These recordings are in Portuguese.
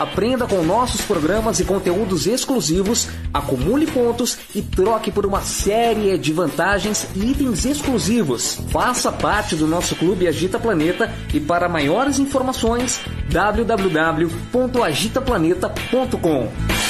Aprenda com nossos programas e conteúdos exclusivos, acumule pontos e troque por uma série de vantagens e itens exclusivos. Faça parte do nosso Clube Agita Planeta e para maiores informações www.agitaplaneta.com.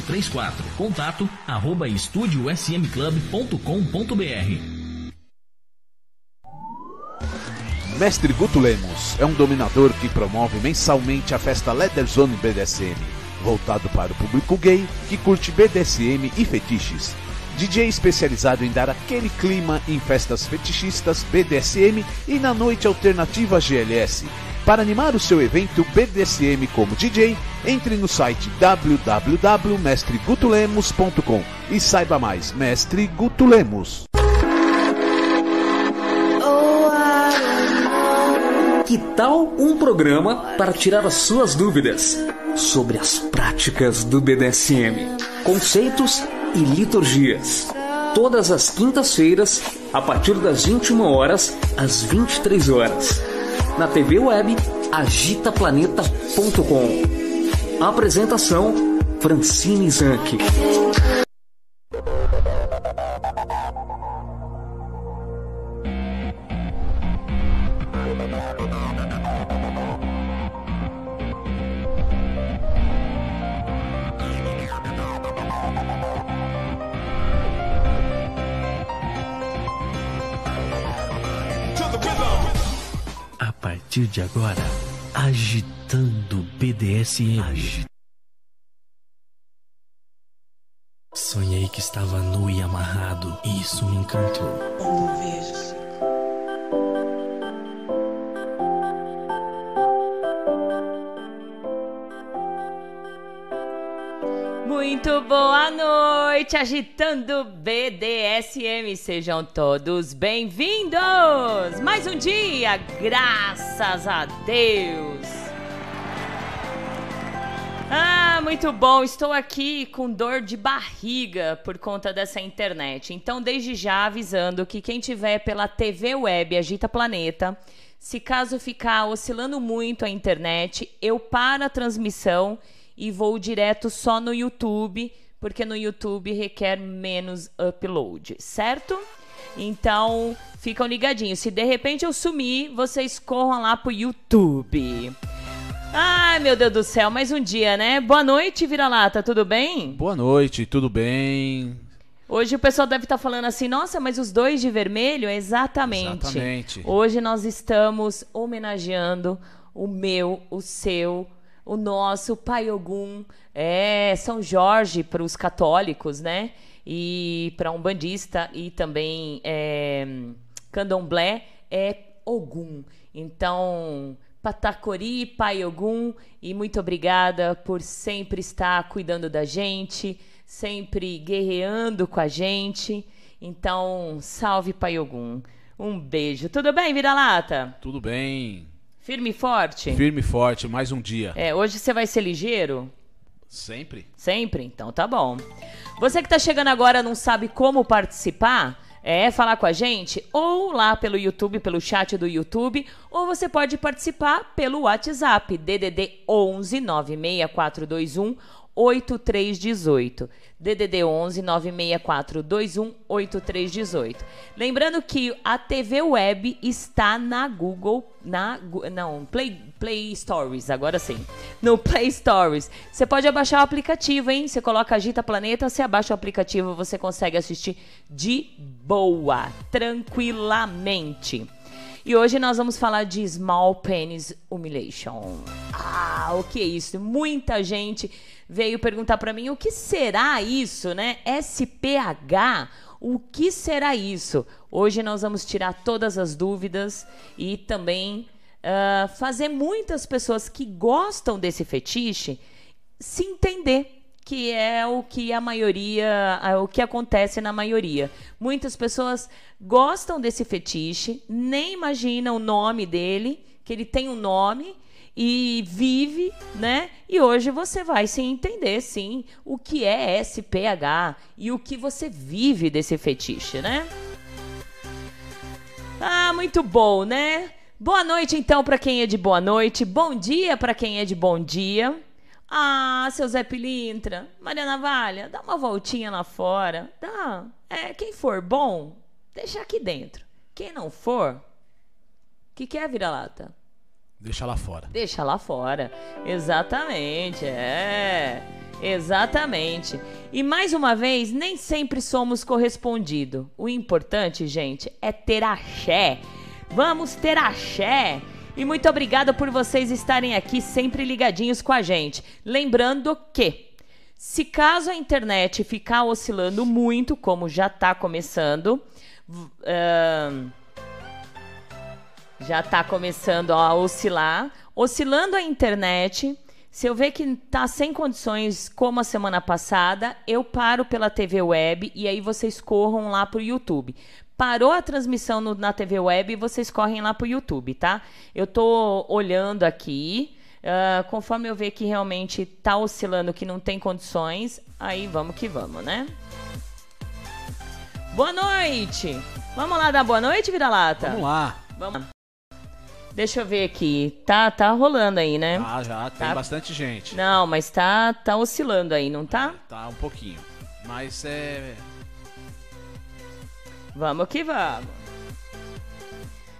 3834. Contato arroba estudiosmclub.com.br. Mestre Guto Lemos é um dominador que promove mensalmente a festa Leather Zone BDSM, voltado para o público gay que curte BDSM e fetiches. DJ especializado em dar aquele clima em festas fetichistas BDSM e na noite alternativa GLS. Para animar o seu evento BDSM como DJ, entre no site www.mestregutulemos.com e saiba mais. Mestre Guto Lemos. Que tal um programa para tirar as suas dúvidas sobre as práticas do BDSM, conceitos e liturgias? Todas as quintas-feiras, a partir das 21 horas às 23 horas, na TV web agitaplaneta.com. Apresentação Francine Zanck. De agora, agitando BDSM. Sonhei que estava nu e amarrado, e isso me encantou. Uma vez. Boa noite, agitando BDSM. Sejam todos bem-vindos! Mais um dia, graças a Deus! Ah, muito bom. Estou aqui com dor de barriga por conta dessa internet. Então, desde já avisando que quem tiver pela TV web Agita Planeta, se caso ficar oscilando muito a internet, eu paro a transmissão e vou direto só no YouTube, porque no YouTube requer menos upload, certo? Então, ficam ligadinhos. Se de repente eu sumir, vocês corram lá pro YouTube. Ai, meu Deus do céu, mais um dia, né? Boa noite, Vira-Lata, tudo bem? Boa noite, tudo bem? Hoje o pessoal deve estar falando assim, nossa, mas os dois de vermelho? Exatamente. Exatamente. Hoje nós estamos homenageando o meu, o seu, o nosso Pai Ogum, é São Jorge para os católicos, né? E para um bandista e também é, candomblé é Ogum. Então, Patacori, Pai Ogum, e muito obrigada por sempre estar cuidando da gente, sempre guerreando com a gente. Então, salve Pai Ogum. Um beijo. Tudo bem, Vira-Lata? Tudo bem? Firme e forte? Firme e forte, mais um dia. É, hoje você vai ser ligeiro? Sempre? Sempre? Então tá bom. Você que tá chegando agora não sabe como participar? é, falar com a gente, ou lá pelo YouTube, pelo chat do YouTube, ou você pode participar pelo WhatsApp, DDD 11 96421 8318. DDD 11 96421 8318. Lembrando que a TV Web está na Google, na não, Play Play Stories, agora sim. No Play Stories. Você pode abaixar o aplicativo, hein? Você coloca Agita Planeta, você abaixa o aplicativo, você consegue assistir de boa, tranquilamente. E hoje nós vamos falar de Small Penis Humiliation. Ah, o que é isso? Muita gente veio perguntar para mim o que será isso, né? SPH, o que será isso? Hoje nós vamos tirar todas as dúvidas e também uh, fazer muitas pessoas que gostam desse fetiche se entender que é o que a maioria, o que acontece na maioria. Muitas pessoas gostam desse fetiche, nem imaginam o nome dele, que ele tem um nome e vive, né? E hoje você vai se entender, sim, o que é SPH e o que você vive desse fetiche, né? Ah, muito bom, né? Boa noite então para quem é de boa noite, bom dia para quem é de bom dia. Ah, seu Zé Pilintra, Maria Navalha, dá uma voltinha lá fora. Dá. É, quem for bom, deixa aqui dentro. Quem não for, que quer vira-lata? Deixa lá fora. Deixa lá fora. Exatamente, é. Exatamente. E mais uma vez, nem sempre somos correspondido. O importante, gente, é ter axé. Vamos ter axé. E muito obrigada por vocês estarem aqui sempre ligadinhos com a gente. Lembrando que, se caso a internet ficar oscilando muito, como já está começando, uh, já está começando a oscilar. Oscilando a internet, se eu ver que está sem condições, como a semana passada, eu paro pela TV Web e aí vocês corram lá para o YouTube. Parou a transmissão no, na TV Web e vocês correm lá para o YouTube, tá? Eu estou olhando aqui. Uh, conforme eu ver que realmente está oscilando, que não tem condições, aí vamos que vamos, né? Boa noite! Vamos lá dar boa noite, Vira-Lata? Vamos lá. Vamos. Deixa eu ver aqui. Tá, tá rolando aí, né? Ah, já tem Tá. bastante gente. Não, mas tá, tá oscilando aí, não tá? Tá um pouquinho. Mas é. Vamos que vamos.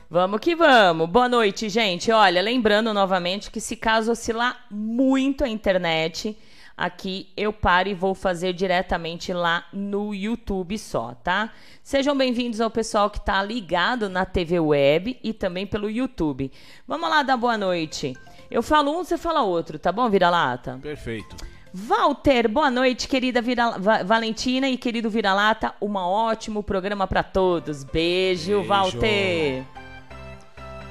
Vamos que vamos. Boa noite, gente. Olha, lembrando novamente que se caso oscilar muito a internet, aqui eu paro e vou fazer diretamente lá no YouTube só, tá? Sejam bem-vindos ao pessoal que tá ligado na TV Web e também pelo YouTube. Vamos lá dar boa noite. Eu falo um, você fala outro, tá bom, vira-lata? Perfeito. Walter, boa noite, querida Vira... Va- Valentina e querido Vira-Lata. Um ótimo programa pra todos. Beijo, Beijo. Walter.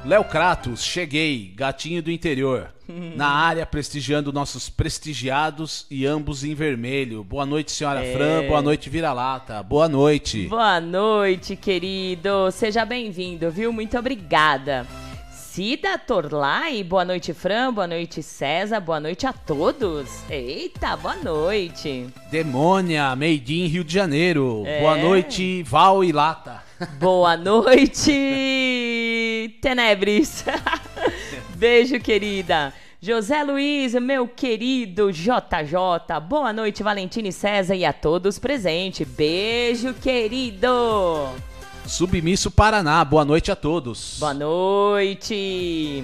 Léo Kratos, cheguei, gatinho do interior. Na área, prestigiando nossos prestigiados e ambos em vermelho. Boa noite, senhora É. Fran. Boa noite, vira-lata. Boa noite. Boa noite, querido. Seja bem-vindo, viu? Muito obrigada. Cida Torlai, boa noite, Fran. Boa noite, César. Boa noite a todos. Eita, boa noite. Demônia, Made in Rio de Janeiro. É. Boa noite, Val e Lata. Boa noite, Tenebres. Beijo, querida. José Luiz, meu querido JJ. Boa noite, Valentina e César e a todos presentes. Beijo, querido. Submisso Paraná. Boa noite a todos. Boa noite.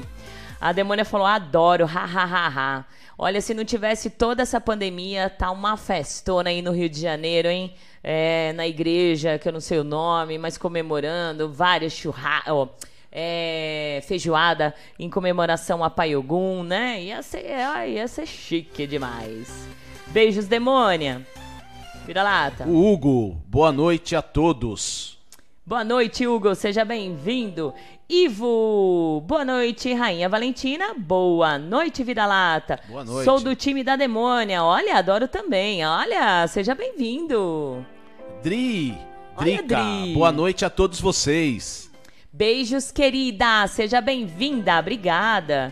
A Demônia falou: adoro, ha, ha, ha, ha. Olha, se não tivesse toda essa pandemia, tá uma festona aí no Rio de Janeiro, hein? É, na igreja, que eu não sei o nome, mas comemorando, vários churrascos. É, feijoada em comemoração a Pai Ogum, né? Ia ser, ia ser chique demais. Beijos, demônia. Vira lata. O Hugo, boa noite a todos. Boa noite, Hugo. Seja bem-vindo. Ivo, boa noite, Rainha Valentina. Boa noite, Vira-Lata. Boa noite. Sou do time da Demônia. Olha, adoro também. Olha, seja bem-vindo. Dri, Drica, Dri. boa noite a todos vocês. Beijos, querida. Seja bem-vinda. Obrigada.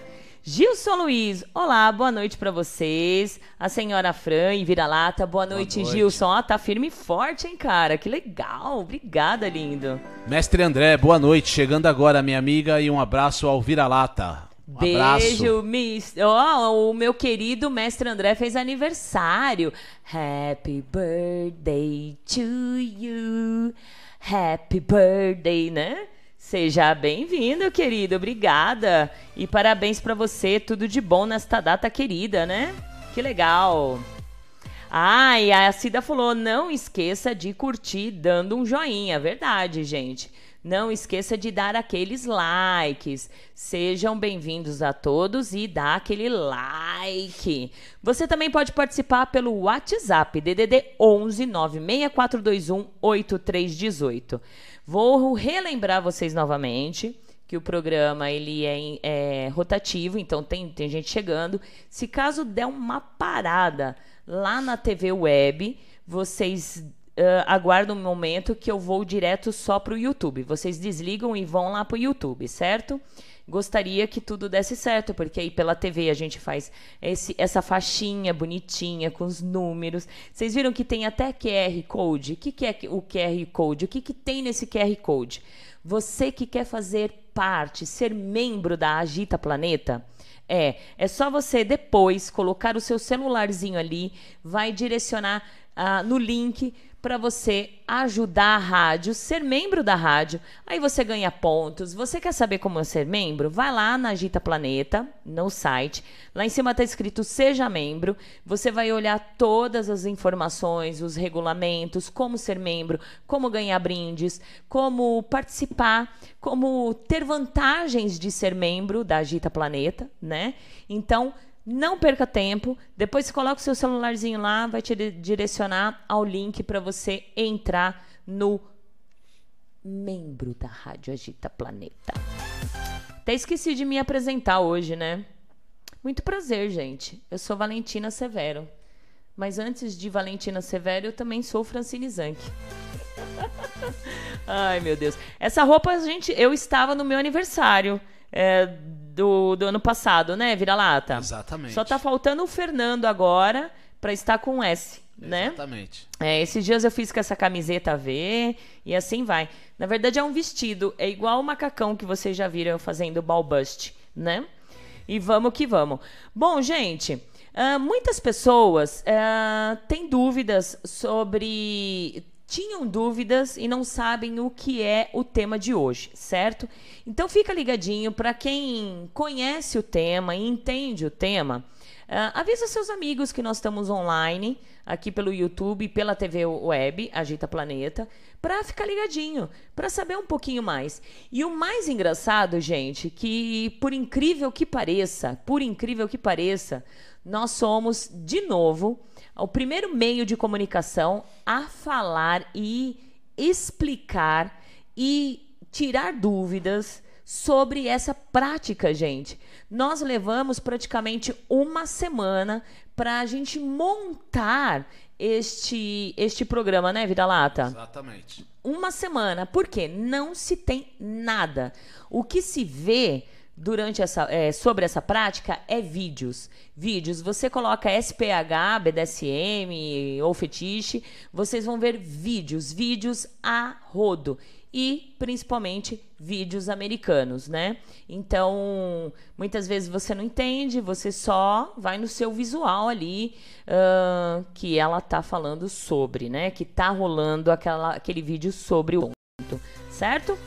Gilson Luiz, olá, boa noite para vocês. A senhora Fran e Vira-Lata, boa noite, noite. Gilson. Ó, tá firme e forte, hein, cara? Que legal, obrigada, lindo. Mestre André, boa noite. Chegando agora, minha amiga, e um abraço ao Vira-Lata. Um. Beijo, miss. Ó, o meu querido mestre André fez aniversário. Happy birthday to you. Happy birthday, né? Seja bem-vindo, querido. Obrigada. E parabéns pra você. Tudo de bom nesta data querida, né? Que legal. Ah, e a Cida falou: não esqueça de curtir dando um joinha. Verdade, gente. Não esqueça de dar aqueles likes. Sejam bem-vindos a todos e dá aquele like. Você também pode participar pelo WhatsApp DDD 11 96421 8318. Vou relembrar vocês novamente que o programa ele é, é, rotativo, então tem, tem gente chegando. Se caso der uma parada lá na TV web, vocês uh, aguardam um momento que eu vou direto só para o YouTube. Vocês desligam e vão lá para o YouTube, certo? Gostaria que tudo desse certo, porque aí pela TV a gente faz esse, essa faixinha bonitinha com os números. Vocês viram que tem até QR Code? O que, que é o QR Code? O que, que tem nesse QR Code? Você que quer fazer parte, ser membro da Agita Planeta, é, é só você depois colocar o seu celularzinho ali, vai direcionar uh, no link para você ajudar a rádio, ser membro da rádio. Aí você ganha pontos. Você quer saber como ser membro? Vai lá na Agita Planeta, no site. Lá em cima está escrito Seja Membro. Você vai olhar todas as informações, os regulamentos, como ser membro, como ganhar brindes, como participar, como ter vantagens de ser membro da Agita Planeta, né? Então, não perca tempo. Depois você coloca o seu celularzinho lá, vai te direcionar ao link para você entrar no membro da Rádio Agita Planeta. Até esqueci de me apresentar hoje, né? Muito prazer, gente. Eu sou Valentina Severo. Mas antes de Valentina Severo, eu também sou Francine Zanck. Ai, meu Deus. Essa roupa, gente, eu estava no meu aniversário. É, do, do ano passado, né, Vira-Lata? Exatamente. Só tá faltando o Fernando agora para estar com S, né? Exatamente. É, esses dias eu fiz com essa camiseta V e assim vai. Na verdade é um vestido, é igual o macacão que vocês já viram fazendo ball bust, né? E vamos que vamos. Bom, gente, uh, muitas pessoas uh, têm dúvidas sobre tinham dúvidas e não sabem o que é o tema de hoje, certo? Então fica ligadinho para quem conhece o tema e entende o tema. Uh, avisa seus amigos que nós estamos online, aqui pelo YouTube, pela TV web, Agita Planeta, para ficar ligadinho, para saber um pouquinho mais. E o mais engraçado, gente, que por incrível que pareça, por incrível que pareça, nós somos de novo o primeiro meio de comunicação a falar e explicar e tirar dúvidas sobre essa prática, gente. Nós levamos praticamente uma semana para a gente montar este, este programa, né, Vida Lata? Exatamente. Uma semana. Por quê? Não se tem nada. O que se vê durante essa, é, sobre essa prática é vídeos. Vídeos. Você coloca SPH, BDSM ou fetiche, vocês vão ver vídeos, vídeos a rodo. E principalmente vídeos americanos, né? Então, muitas vezes você não entende, você só vai no seu visual ali uh, que ela tá falando sobre, né? Que tá rolando aquela, aquele vídeo sobre o ponto, certo?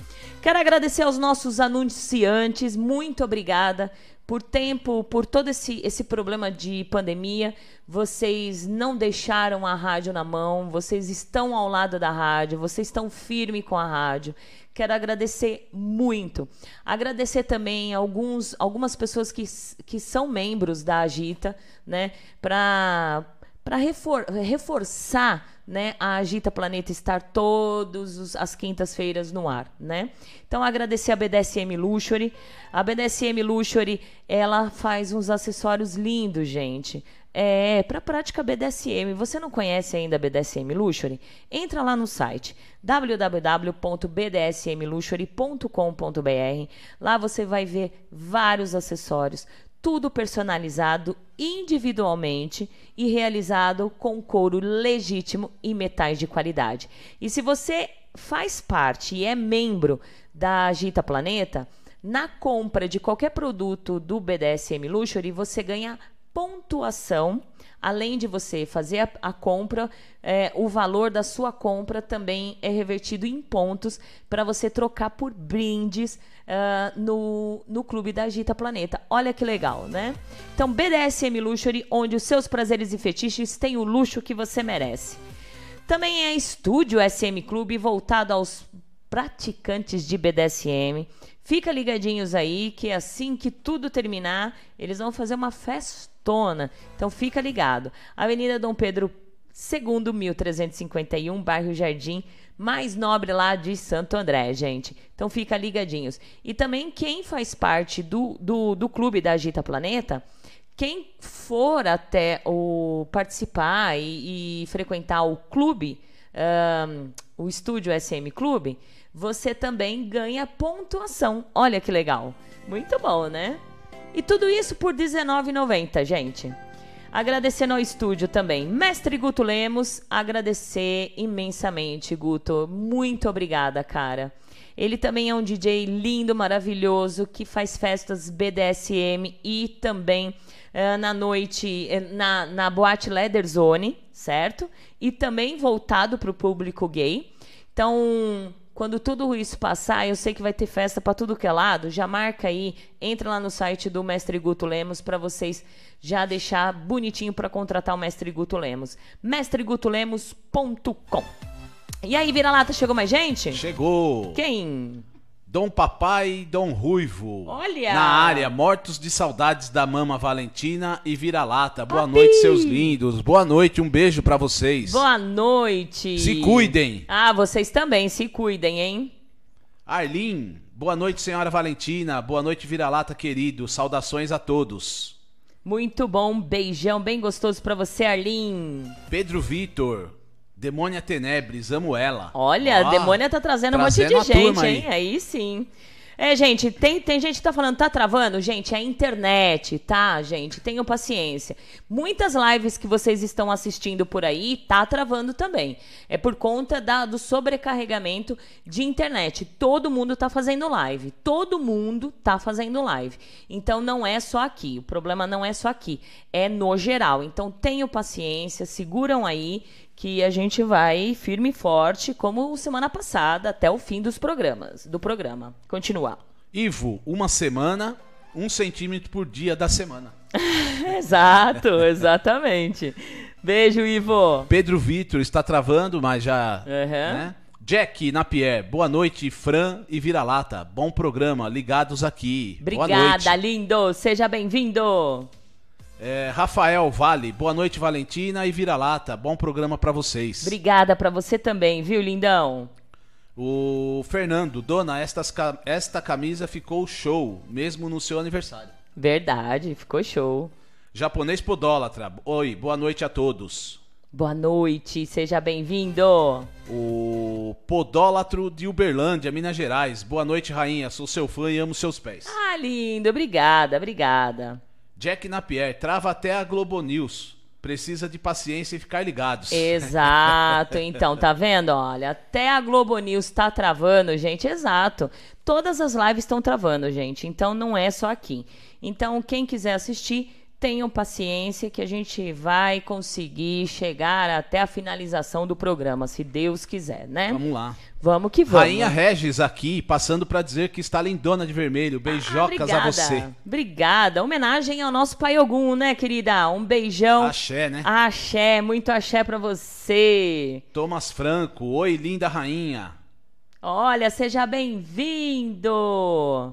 Quero agradecer aos nossos anunciantes, muito obrigada por tempo, por todo esse, esse problema de pandemia. Vocês não deixaram a rádio na mão, vocês estão ao lado da rádio, vocês estão firme com a rádio. Quero agradecer muito. Agradecer também alguns, algumas pessoas que, que são membros da Agita, né? Para refor reforçar né, a Agita Planeta estar todas as quintas-feiras no ar, né? Então agradecer a BDSM Luxury. A BDSM Luxury, ela faz uns acessórios lindos, gente. É, para prática BDSM. Você não conhece ainda a BDSM Luxury? Entra lá no site www.bdsmluxury.com.br. Lá você vai ver vários acessórios tudo personalizado individualmente e realizado com couro legítimo e metais de qualidade. E se você faz parte e é membro da Agita Planeta, na compra de qualquer produto do BDSM Luxury, você ganha pontuação além de você fazer a, a compra, é, o valor da sua compra também é revertido em pontos para você trocar por brindes uh, no, no clube da Agita Planeta. Olha que legal, né? Então, BDSM Luxury, onde os seus prazeres e fetiches têm o luxo que você merece. Também é Estúdio SM Clube voltado aos praticantes de BDSM. Fica ligadinhos aí que assim que tudo terminar, eles vão fazer uma festona. Então fica ligado. Avenida Dom Pedro II, 1351, bairro Jardim, mais nobre lá de Santo André, gente. Então fica ligadinhos. E também quem faz parte do, do, do clube da Agita Planeta, quem for até o participar e, e frequentar o clube, um, o estúdio SM Clube, você também ganha pontuação. Olha que legal. Muito bom, né? E tudo isso por R$19,90, gente. Agradecendo ao estúdio também. Mestre Guto Lemos, agradecer imensamente, Guto. Muito obrigada, cara. Ele também é um DJ lindo, maravilhoso, que faz festas BDSM e também uh, na noite, eh, na, na boate Leather Zone, certo? E também voltado para o público gay. Então, quando tudo isso passar, eu sei que vai ter festa para tudo que é lado. Já marca aí, entra lá no site do Mestre Guto Lemos para vocês já deixar bonitinho para contratar o Mestre Guto Lemos. mestregutolemos.com. E aí, vira-lata, chegou mais gente? Chegou. Quem? Dom Papai e Dom Ruivo. Olha! Na área, mortos de saudades da mama Valentina e vira-lata. Boa Papi. noite, seus lindos. Boa noite, um beijo para vocês. Boa noite. Se cuidem. Ah, vocês também, se cuidem, hein? Arlin, boa noite, senhora Valentina. Boa noite, vira-lata querido. Saudações a todos. Muito bom, beijão bem gostoso para você, Arlin. Pedro Vitor, Demônia Tenebres, amo ela. Olha, a Demônia tá trazendo, trazendo um monte de gente, hein? Aí. aí sim. É, gente, tem, tem gente que tá falando, tá travando? Gente, é a internet, tá, gente? Tenham paciência. Muitas lives que vocês estão assistindo por aí, tá travando também. É por conta da, do sobrecarregamento de internet. Todo mundo tá fazendo live. Todo mundo tá fazendo live. Então não é só aqui. O problema não é só aqui. É no geral. Então tenham paciência, seguram aí que a gente vai firme e forte, como semana passada, até o fim dos programas, do programa. Continua. Ivo, uma semana, um centímetro por dia da semana. Exato, exatamente. Beijo, Ivo. Pedro Vitor está travando, mas já. Uhum. Né? Jack Napier, boa noite, Fran e Vira-Lata. Bom programa, ligados aqui. Obrigada, lindo. Seja bem-vindo. É, Rafael Vale, boa noite, Valentina e Vira-Lata. Bom programa para vocês. Obrigada para você também, viu, lindão? O Fernando, dona, estas, esta camisa ficou show, mesmo no seu aniversário. Verdade, ficou show. Japonês Podólatra, oi, boa noite a todos. Boa noite, seja bem-vindo. O Podólatro de Uberlândia, Minas Gerais. Boa noite, rainha. Sou seu fã e amo seus pés. Ah, lindo. Obrigada, obrigada. Jack Napier, trava até a Globo News. Precisa de paciência e ficar ligados. Exato. Então, tá vendo? Olha, até a Globo News tá travando, gente. Exato. Todas as lives estão travando, gente. Então, não é só aqui. Então, quem quiser assistir, tenham paciência que a gente vai conseguir chegar até a finalização do programa, se Deus quiser, né? Vamos lá. Vamos que vamos. Rainha Regis aqui, passando para dizer que está lindona de vermelho. Beijocas ah, a você. Obrigada. Homenagem ao nosso pai Ogum, né, querida? Um beijão. Axé, né? Axé, muito axé para você. Thomas Franco, oi, linda rainha. Olha, seja bem-vindo!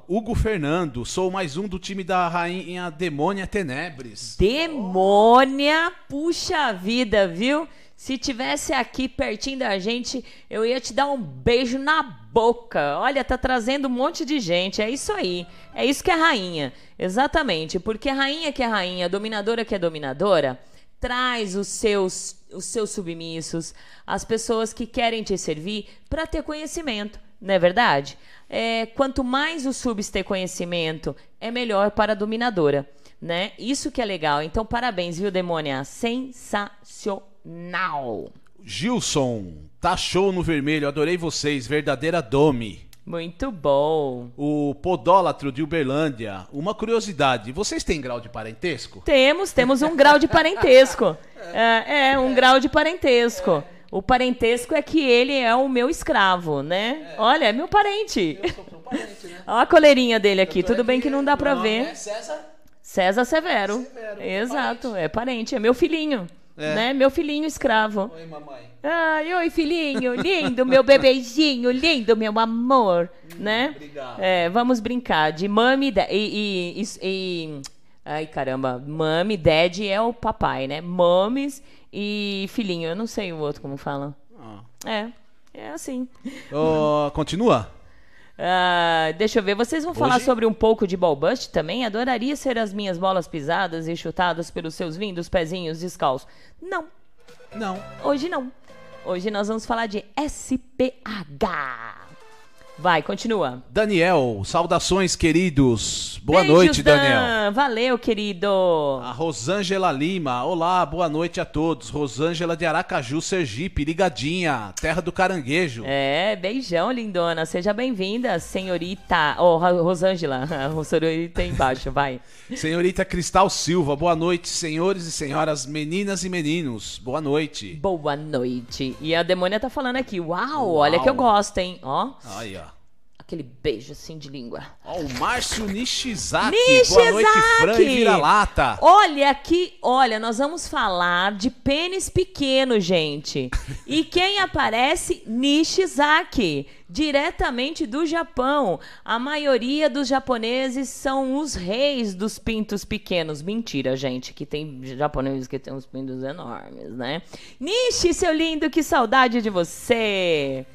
Hugo Fernando, sou mais um do time da rainha Demônia Tenebres. Demônia, puxa vida, viu? Se tivesse aqui pertinho da gente, eu ia te dar um beijo na boca. Olha, tá trazendo um monte de gente. É isso aí. É isso que é rainha. Exatamente. Porque rainha que é rainha, dominadora que é dominadora, traz os seus, os seus submissos, as pessoas que querem te servir, para ter conhecimento, não é verdade? É, quanto mais os subs ter conhecimento, é melhor para a dominadora. né? Isso que é legal. Então, parabéns, viu, Demônia? Sensacional. Gilson, tá show no vermelho, adorei vocês, verdadeira Domi. Muito bom. O podólatro de Uberlândia, uma curiosidade, vocês têm grau de parentesco? Temos, temos um grau de parentesco. É, é, um grau de parentesco. O parentesco é que ele é o meu escravo, né? Olha, é meu parente. Eu sou parente, né? Olha a coleirinha dele aqui. Tudo bem que não dá pra ver. É César? César Severo. Exato, é parente, é meu filhinho. É. Né? Meu filhinho escravo. Oi, mamãe. Ai, oi, filhinho, lindo, meu bebezinho, lindo, meu amor, né? obrigado. É, vamos brincar de mami e, e, e- Ai, caramba, mami, dad é o papai, né? Mames e filhinho, eu não sei o outro como fala. Ah. É, é assim. Ó, continua? Ah, deixa eu ver, vocês vão falar Hoje- sobre um pouco de ball bust também? Adoraria ser as minhas bolas pisadas e chutadas pelos seus lindos pezinhos descalços. Não, Não. Hoje não. Hoje nós vamos falar de SPH. Vai, continua. Daniel, saudações, queridos. Boa Beijos, noite, Dan. Daniel. Valeu, querido. A Rosângela Lima, olá, boa noite a todos. Rosângela de Aracaju, Sergipe, ligadinha, terra do caranguejo. É, beijão, lindona. Seja bem-vinda, senhorita. Ô, Ro- Rosângela. A senhorita embaixo, vai. Senhorita Cristal Silva, boa noite, senhores e senhoras, meninas e meninos. Boa noite. Boa noite. E a demônia tá falando aqui. Uau, olha Uau. que eu gosto, hein? Ó, Aí, ó. Aquele beijo assim de língua. Ó, o Márcio Nishizaki. Nishizaki! Boa noite, Fran e Vira-Lata. Olha aqui, olha, nós vamos falar de pênis pequeno, gente. E quem aparece? Nishizaki, diretamente do Japão. A maioria dos japoneses são os reis dos pintos pequenos. Mentira, gente, que tem japoneses que tem uns pintos enormes, né? Nishi, seu lindo, que saudade de você.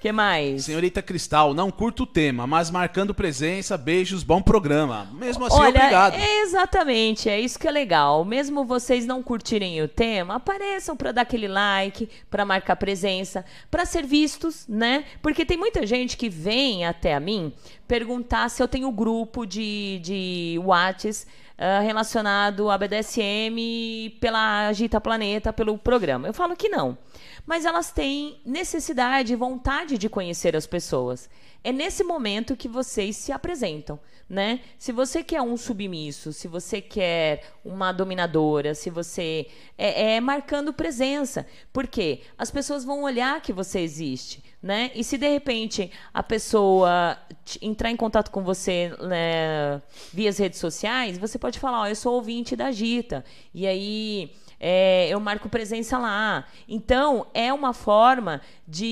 Que mais? Senhorita Cristal, não curto o tema, mas marcando presença, beijos, bom programa. Mesmo assim, Olha, obrigado. exatamente, é isso que é legal. Mesmo vocês não curtirem o tema, apareçam para dar aquele like, para marcar presença, para ser vistos, né? Porque tem muita gente que vem até a mim perguntar se eu tenho grupo de, de Whats ah, relacionado à BDSM pela Agita Planeta, pelo programa. Eu falo que não. Mas elas têm necessidade e vontade de conhecer as pessoas. É nesse momento que vocês se apresentam, né? Se você quer um submisso, se você quer uma dominadora, se você é, é marcando presença, porque as pessoas vão olhar que você existe, né? E se de repente a pessoa entrar em contato com você né, via as redes sociais, você pode falar, ó, eu sou ouvinte da Gita. E aí é, eu marco presença lá. Então, é uma forma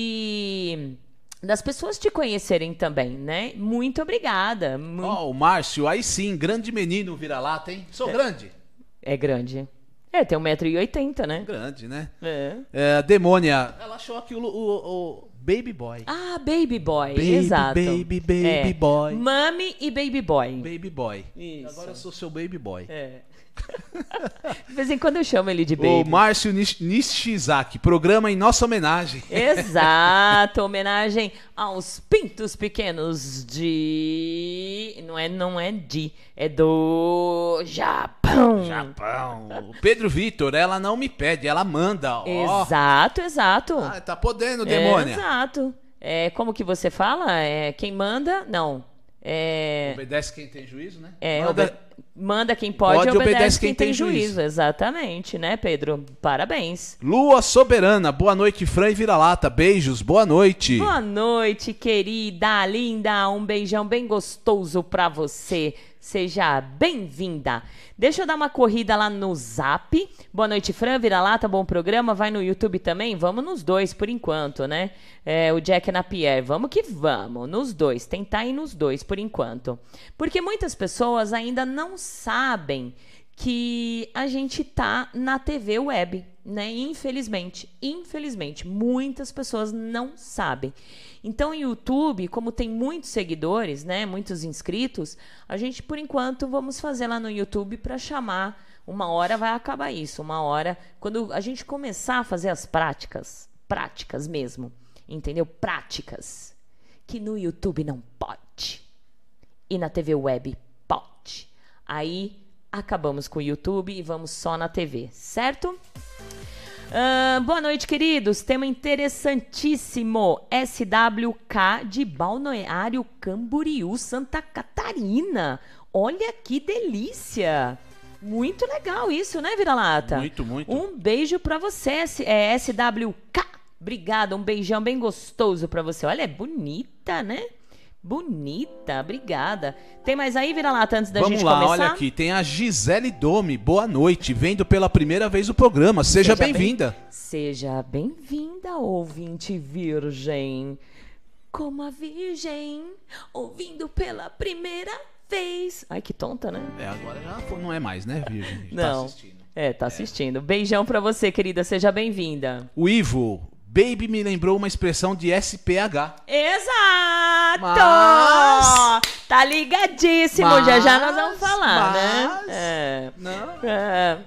de das pessoas te conhecerem também, né? Muito obrigada. Ó, o Márcio, aí sim, grande menino vira-lata, hein? Sou grande. É grande. É, tem 1,80m, né? Grande, né? É. É, Demônia, ela achou aqui o, o- o Baby Boy. Ah, Baby Boy, Baby, exato. baby, baby É. boy. Mami e Baby Boy. Baby Boy. Isso. Agora eu sou seu Baby Boy. É. De vez em quando eu chamo ele de O Baby. Márcio Nish- Nishizaki, programa em nossa homenagem. Exato, homenagem aos pintos pequenos de. Não é, não é de, é do Japão. Japão. O Pedro Vitor, ela não me pede, ela manda. Ó. Exato, exato. Ah, tá podendo, demônia. Exato. É, como que você fala? É, quem manda? Não. É, Obedece quem tem juízo, né? é, Manda- manda quem pode, Pode, obedece, obedece quem, quem tem, tem juízo. juízo. Exatamente, né, Pedro? Parabéns. Lua Soberana, boa noite, Fran e Vira-Lata. Beijos, boa noite. Boa noite, querida, linda. Um beijão bem gostoso pra você. Seja bem-vinda. Deixa eu dar uma corrida lá no Zap. Boa noite, Fran. Vira-lata, bom programa. Vai no YouTube também? Vamos nos dois por enquanto, né? É, o Jack Napier. Vamos que vamos. Nos dois. Tentar ir nos dois por enquanto. Porque muitas pessoas ainda não sabem que a gente tá na TV web, né? Infelizmente, infelizmente, muitas pessoas não sabem. Então, o YouTube, como tem muitos seguidores, né, muitos inscritos, a gente por enquanto vamos fazer lá no YouTube para chamar. Uma hora vai acabar isso, uma hora quando a gente começar a fazer as práticas, práticas mesmo, entendeu? Práticas que no YouTube não pode e na TV web pode. Aí acabamos com o YouTube e vamos só na TV, certo? Uh, boa noite, queridos. Tema interessantíssimo. SWK de Balneário Camboriú, Santa Catarina. Olha que delícia! Muito legal isso, né, Vira-Lata? Muito, muito. Um beijo pra você, é SWK. Obrigada, um beijão bem gostoso pra você. Olha, é bonita, né? Bonita, obrigada. Tem mais aí, Vira-Lata, antes da Vamos gente lá, começar? olha aqui. Tem a Gisele Dome. Boa noite. Vendo pela primeira vez o programa. Seja, Seja bem- bem-vinda. Seja bem-vinda, ouvinte virgem. Como a virgem, ouvindo pela primeira vez. Ai, que tonta, né? É, agora já não é mais, né, Virgem? Não. Tá assistindo. É, tá assistindo. Beijão pra você, querida. Seja bem-vinda. O Ivo. Baby me lembrou uma expressão de SPH. Exato! Mas- Tá ligadíssimo. Mas- já já nós vamos falar, mas- né? É. Não. É.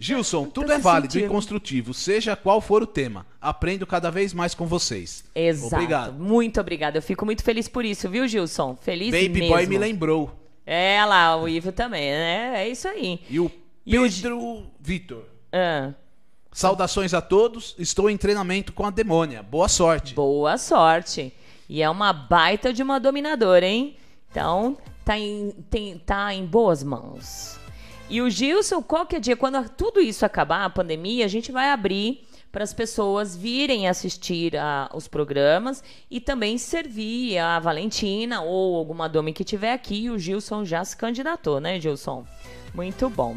Gilson, tudo é válido sentindo. e construtivo, seja qual for o tema. Aprendo cada vez mais com vocês. Exato. Obrigado. Muito obrigada. Eu fico muito feliz por isso, viu, Gilson? Feliz Baby mesmo. Boy me lembrou. É lá, o Ivo também, né? É isso aí. E o E o Pedro Vitor. Ah, Saudações a todos. Estou em treinamento com a demônia. Boa sorte. boa sorte. E é uma baita de uma dominadora, hein? Então, tá em, tem- tá em boas mãos. E o Gilson, qualquer dia, quando tudo isso acabar, a pandemia, a gente vai abrir para as pessoas virem assistir a- os programas e também servir a Valentina ou alguma dome que tiver aqui. E o Gilson já se candidatou, né, Gilson? Muito bom.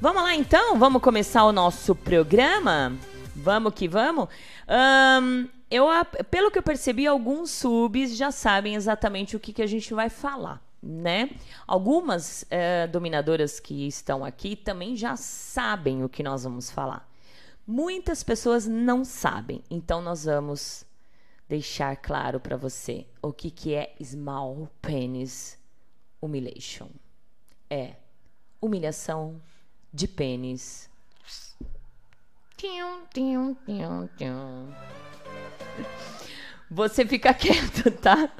Vamos lá então? Vamos começar o nosso programa? Vamos que vamos? Ahn, eu, pelo que eu percebi, alguns subs já sabem exatamente o que, que a gente vai falar, né? Algumas eh, dominadoras que estão aqui também já sabem o que nós vamos falar. Muitas pessoas não sabem, então nós vamos deixar claro para você o que, que é Small Penis Humiliation. É humilhação de pênis. Você fica quieto, tá?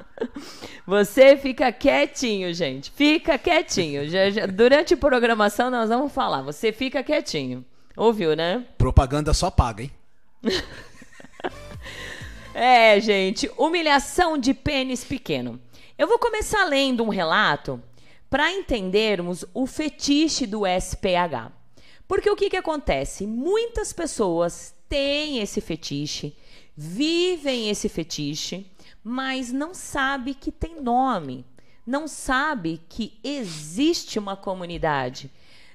Você fica quietinho, gente. Fica quietinho. Já- já- durante a programação nós vamos falar. Você fica quietinho. Ouviu, né? Propaganda só paga, hein? É, gente, humilhação de pênis pequeno. Eu vou começar lendo um relato para entendermos o fetiche do SPH. Porque o que, que acontece? Muitas pessoas têm esse fetiche, vivem esse fetiche, mas não sabe que tem nome, não sabe que existe uma comunidade,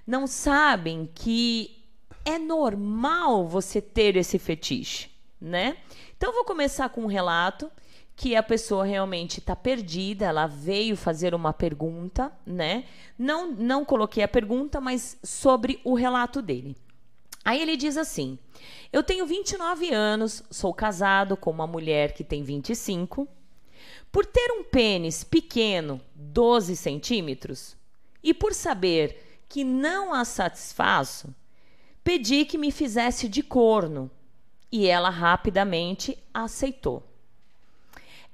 não sabem que é normal você ter esse fetiche, né? Então eu vou começar com um relato que a pessoa realmente está perdida, ela veio fazer uma pergunta, né? Não, não coloquei a pergunta, mas sobre o relato dele. Aí ele diz assim: Eu tenho 29 anos, sou casado com uma mulher que tem 25. Por ter um pênis pequeno, 12 centímetros, e por saber que não a satisfaço, pedi que me fizesse de corno e ela rapidamente aceitou.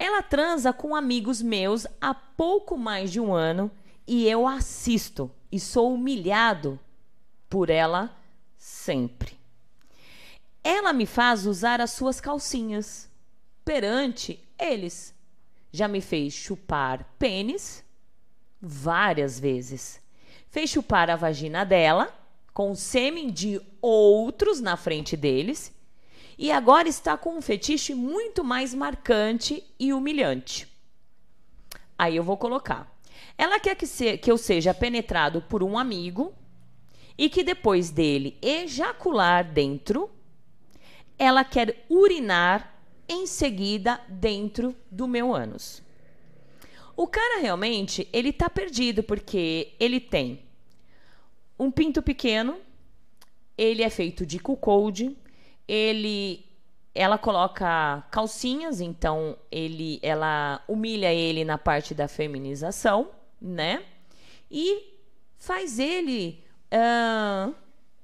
Ela transa com amigos meus há pouco mais de um ano e eu assisto e sou humilhado por ela sempre. Ela me faz usar as suas calcinhas perante eles. Já me fez chupar pênis várias vezes. Fez chupar a vagina dela com sêmen de outros na frente deles e agora está com um fetiche muito mais marcante e humilhante. Aí eu vou colocar. Ela quer que, se- que eu seja penetrado por um amigo e que depois dele ejacular dentro, ela quer urinar em seguida dentro do meu ânus. O cara realmente, ele tá perdido porque ele tem um pinto pequeno, ele é feito de cuckold, ele ela coloca calcinhas, então ele ela humilha ele na parte da feminização, né? E faz ele ah,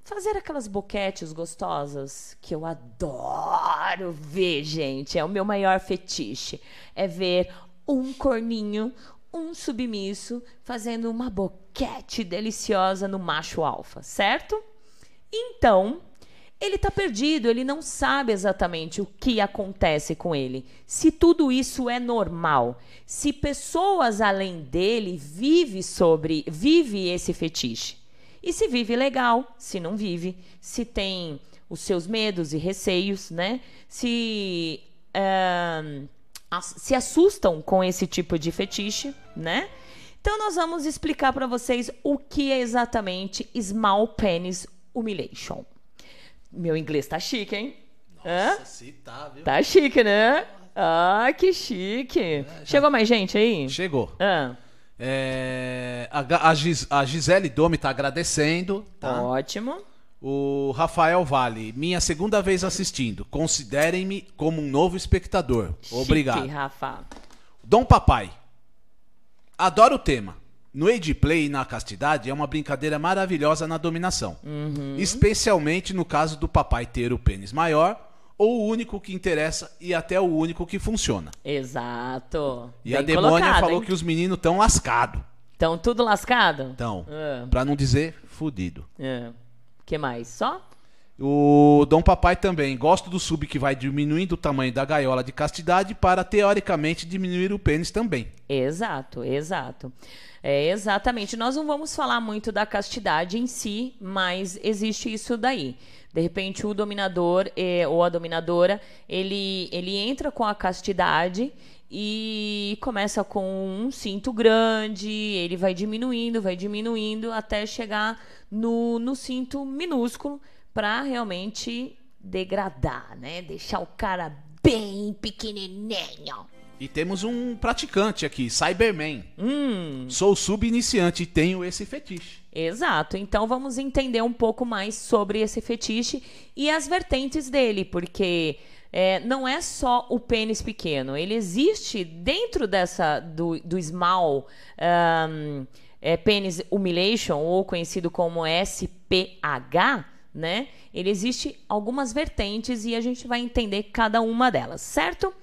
fazer aquelas boquetes gostosas que eu adoro ver, gente. É o meu maior fetiche. É ver um corninho um submisso fazendo uma boquete deliciosa no macho alfa, certo? Então, ele está perdido, ele não sabe exatamente o que acontece com ele. Se tudo isso é normal, se pessoas além dele vive sobre, vive esse fetiche. E se vive legal, se não vive, se tem os seus medos e receios, né? Se uh, se assustam com esse tipo de fetiche, né? Então nós vamos explicar para vocês o que é exatamente Small Penis Humiliation. Meu inglês tá chique, hein? Nossa, se tá, viu? Tá chique, né? Ah, que chique. É, Chegou mais gente aí? Chegou. Ah. É, a, Gis, a Gisele Domi tá agradecendo. Tá? Ótimo. O Rafael Vale, minha segunda vez assistindo. Considerem-me como um novo espectador. Obrigado. Chique, Rafa. Dom Papai. Adoro o tema. No Age Play e na castidade é uma brincadeira maravilhosa na dominação. Uhum. Especialmente no caso do papai ter o pênis maior ou o único que interessa e até o único que funciona. Exato. E Bem a demônia colocado, falou hein? que os meninos estão lascados. Estão tudo lascado? Estão. É. Pra não dizer fudido. É que mais? Só? O Dom Papai também. Gosto do sub que vai diminuindo o tamanho da gaiola de castidade para, teoricamente, diminuir o pênis também. Exato, exato. É, exatamente. Nós não vamos falar muito da castidade em si, mas existe isso daí. De repente, o dominador é, ou a dominadora, ele, ele entra com a castidade e começa com um cinto grande, ele vai diminuindo, vai diminuindo até chegar no, no cinto minúsculo para realmente degradar, né? Deixar o cara bem pequenininho. E temos um praticante aqui, Cyberman. Hum. Sou sub-iniciante e tenho esse fetiche. Exato. Então vamos entender um pouco mais sobre esse fetiche e as vertentes dele, porque é, não é só o pênis pequeno. Ele existe dentro dessa do, do small um, é, penis humiliation, ou conhecido como SPH, né? Ele existe algumas vertentes e a gente vai entender cada uma delas, certo?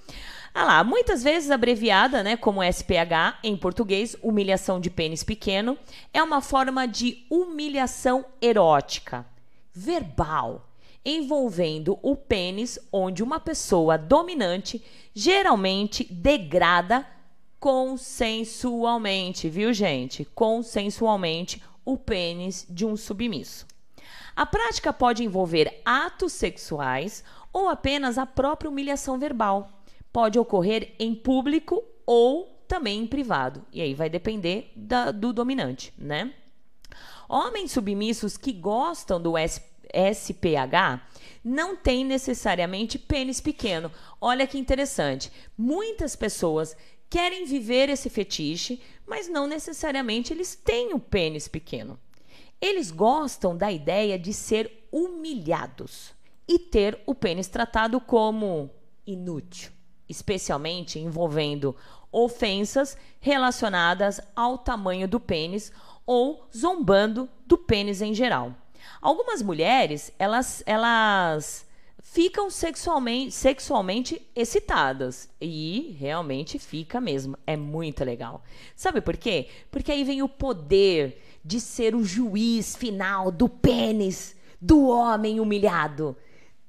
Ah lá, muitas vezes abreviada, né, como SPH em português, humilhação de pênis pequeno, é uma forma de humilhação erótica, verbal, envolvendo o pênis, onde uma pessoa dominante geralmente degrada consensualmente, viu, gente? Consensualmente o pênis de um submisso. A prática pode envolver atos sexuais ou apenas a própria humilhação verbal. Pode ocorrer em público ou também em privado. E aí vai depender da, do dominante, né? Homens submissos que gostam do SP SPH não tem necessariamente pênis pequeno. Olha que interessante. Muitas pessoas querem viver esse fetiche, mas não necessariamente eles têm o pênis pequeno. Eles gostam da ideia de ser humilhados e ter o pênis tratado como inútil, especialmente envolvendo ofensas relacionadas ao tamanho do pênis ou zombando do pênis em geral. Algumas mulheres, elas, elas ficam sexualmente, sexualmente excitadas. E realmente fica mesmo. É muito legal. Sabe por quê? Porque aí vem o poder de ser o juiz final do pênis do homem humilhado.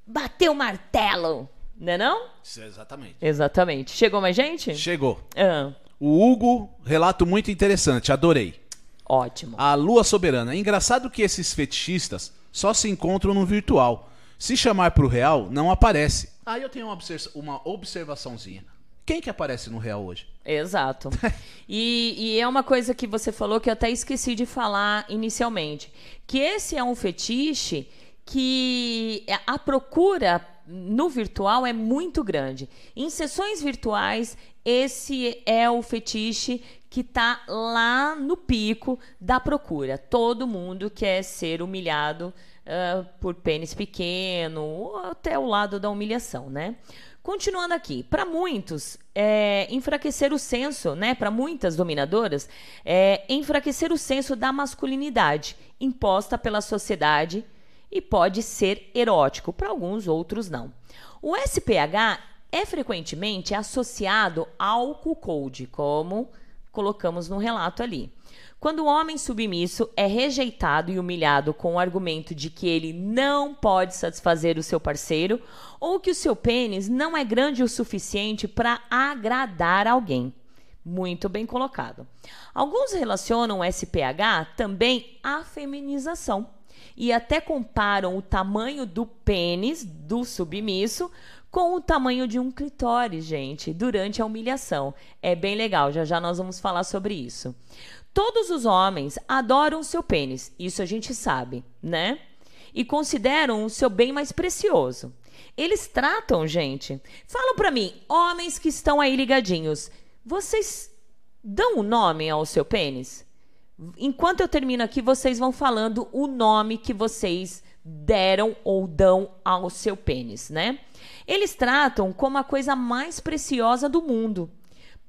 Bateu o martelo. Não é não? Exatamente. Exatamente. Chegou mais gente? Chegou. Ah. O Hugo, relato muito interessante, adorei. Ótimo. A Lua Soberana. É engraçado que esses fetichistas só se encontram no virtual. Se chamar pro real, não aparece. Aí eu tenho uma, observa uma observaçãozinha. Quem que aparece no real hoje? Exato. e, e, é uma coisa que você falou que eu até esqueci de falar inicialmente. Que esse é um fetiche que a procura no virtual é muito grande. Em sessões virtuais, esse é o fetiche que está lá no pico da procura. Todo mundo quer ser humilhado uh, por pênis pequeno, ou até o lado da humilhação, né? Continuando aqui, para muitos, é, enfraquecer o senso, né? Para muitas dominadoras, é, enfraquecer o senso da masculinidade imposta pela sociedade e pode ser erótico, para alguns outros não. O SPH é frequentemente associado ao cuckold, como colocamos no relato ali. Quando o homem submisso é rejeitado e humilhado com o argumento de que ele não pode satisfazer o seu parceiro ou que o seu pênis não é grande o suficiente para agradar alguém. Muito bem colocado. Alguns relacionam SPH também à feminização e até comparam o tamanho do pênis do submisso com o tamanho de um clitóris, gente, durante a humilhação. É bem legal, já já nós vamos falar sobre isso. Todos os homens adoram seu pênis, isso a gente sabe, né? E consideram o seu bem mais precioso. Eles tratam, gente. Falam para mim, homens que estão aí ligadinhos, vocês dão o um nome ao seu pênis? Enquanto eu termino aqui, vocês vão falando o nome que vocês deram ou dão ao seu pênis, né? Eles tratam como a coisa mais preciosa do mundo.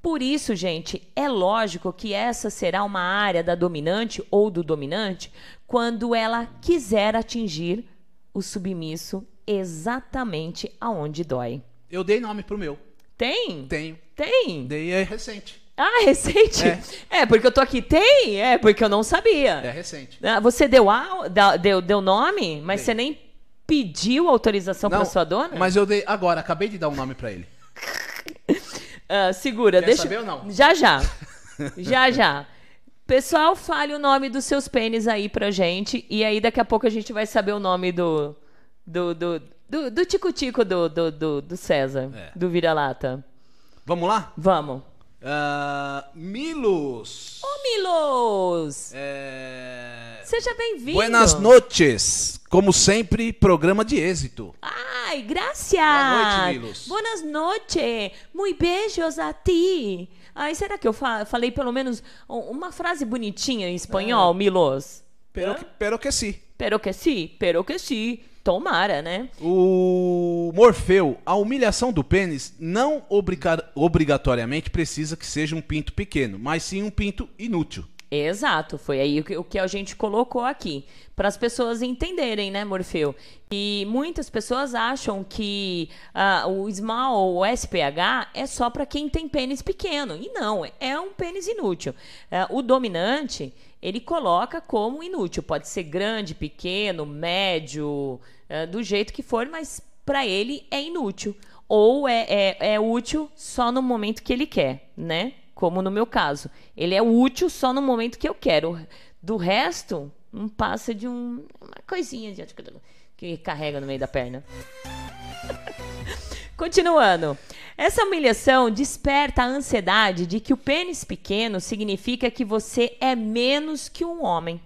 Por isso, gente, é lógico que essa será uma área da dominante ou do dominante quando ela quiser atingir o submisso exatamente aonde dói. Eu dei nome pro meu. Tem? Tenho. Tem? Dei é recente. Ah, recente? É. é. porque eu tô aqui. Tem? É, porque eu não sabia. É recente. Ah, você deu, a, deu, deu nome, mas dei. você nem pediu autorização para sua dona? Mas eu dei agora, acabei de dar um nome para ele. uh, segura, Quer deixa. Saber ou não? Já já. já já. Pessoal, fale o nome dos seus pênis aí pra gente. E aí daqui a pouco a gente vai saber o nome do. Do, do, do, do tico-tico do, do, do, do César, é. do vira-lata. Vamos lá? Vamos. Uh, Milos. Ô, Milos! É... Seja bem-vindo. Buenas noches. Como sempre, programa de êxito. Ai, graças. Boa noite, Milos. Buenas noches. Muito beijos a ti. Ai, será que eu fa falei pelo menos uma frase bonitinha em espanhol, é. Milos? Pero, que, pero que sim. Pero que sim, pero que sim. Tomara, né? O Morfeu, a humilhação do pênis não obrigatoriamente precisa que seja um pinto pequeno, mas sim um pinto inútil. Exato, foi aí o que a gente colocou aqui. Para as pessoas entenderem, né, Morfeu? E muitas pessoas acham que uh, o small ou o SPH é só para quem tem pênis pequeno. E não, é um pênis inútil. Uh, o dominante, ele coloca como inútil. Pode ser grande, pequeno, médio, uh, do jeito que for, mas para ele é inútil. Ou é, é, é útil só no momento que ele quer, né? Como no meu caso. Ele é útil só no momento que eu quero. Do resto, não passa de um, uma coisinha de, que carrega no meio da perna. Continuando. Essa humilhação desperta a ansiedade de que o pênis pequeno significa que você é menos que um homem.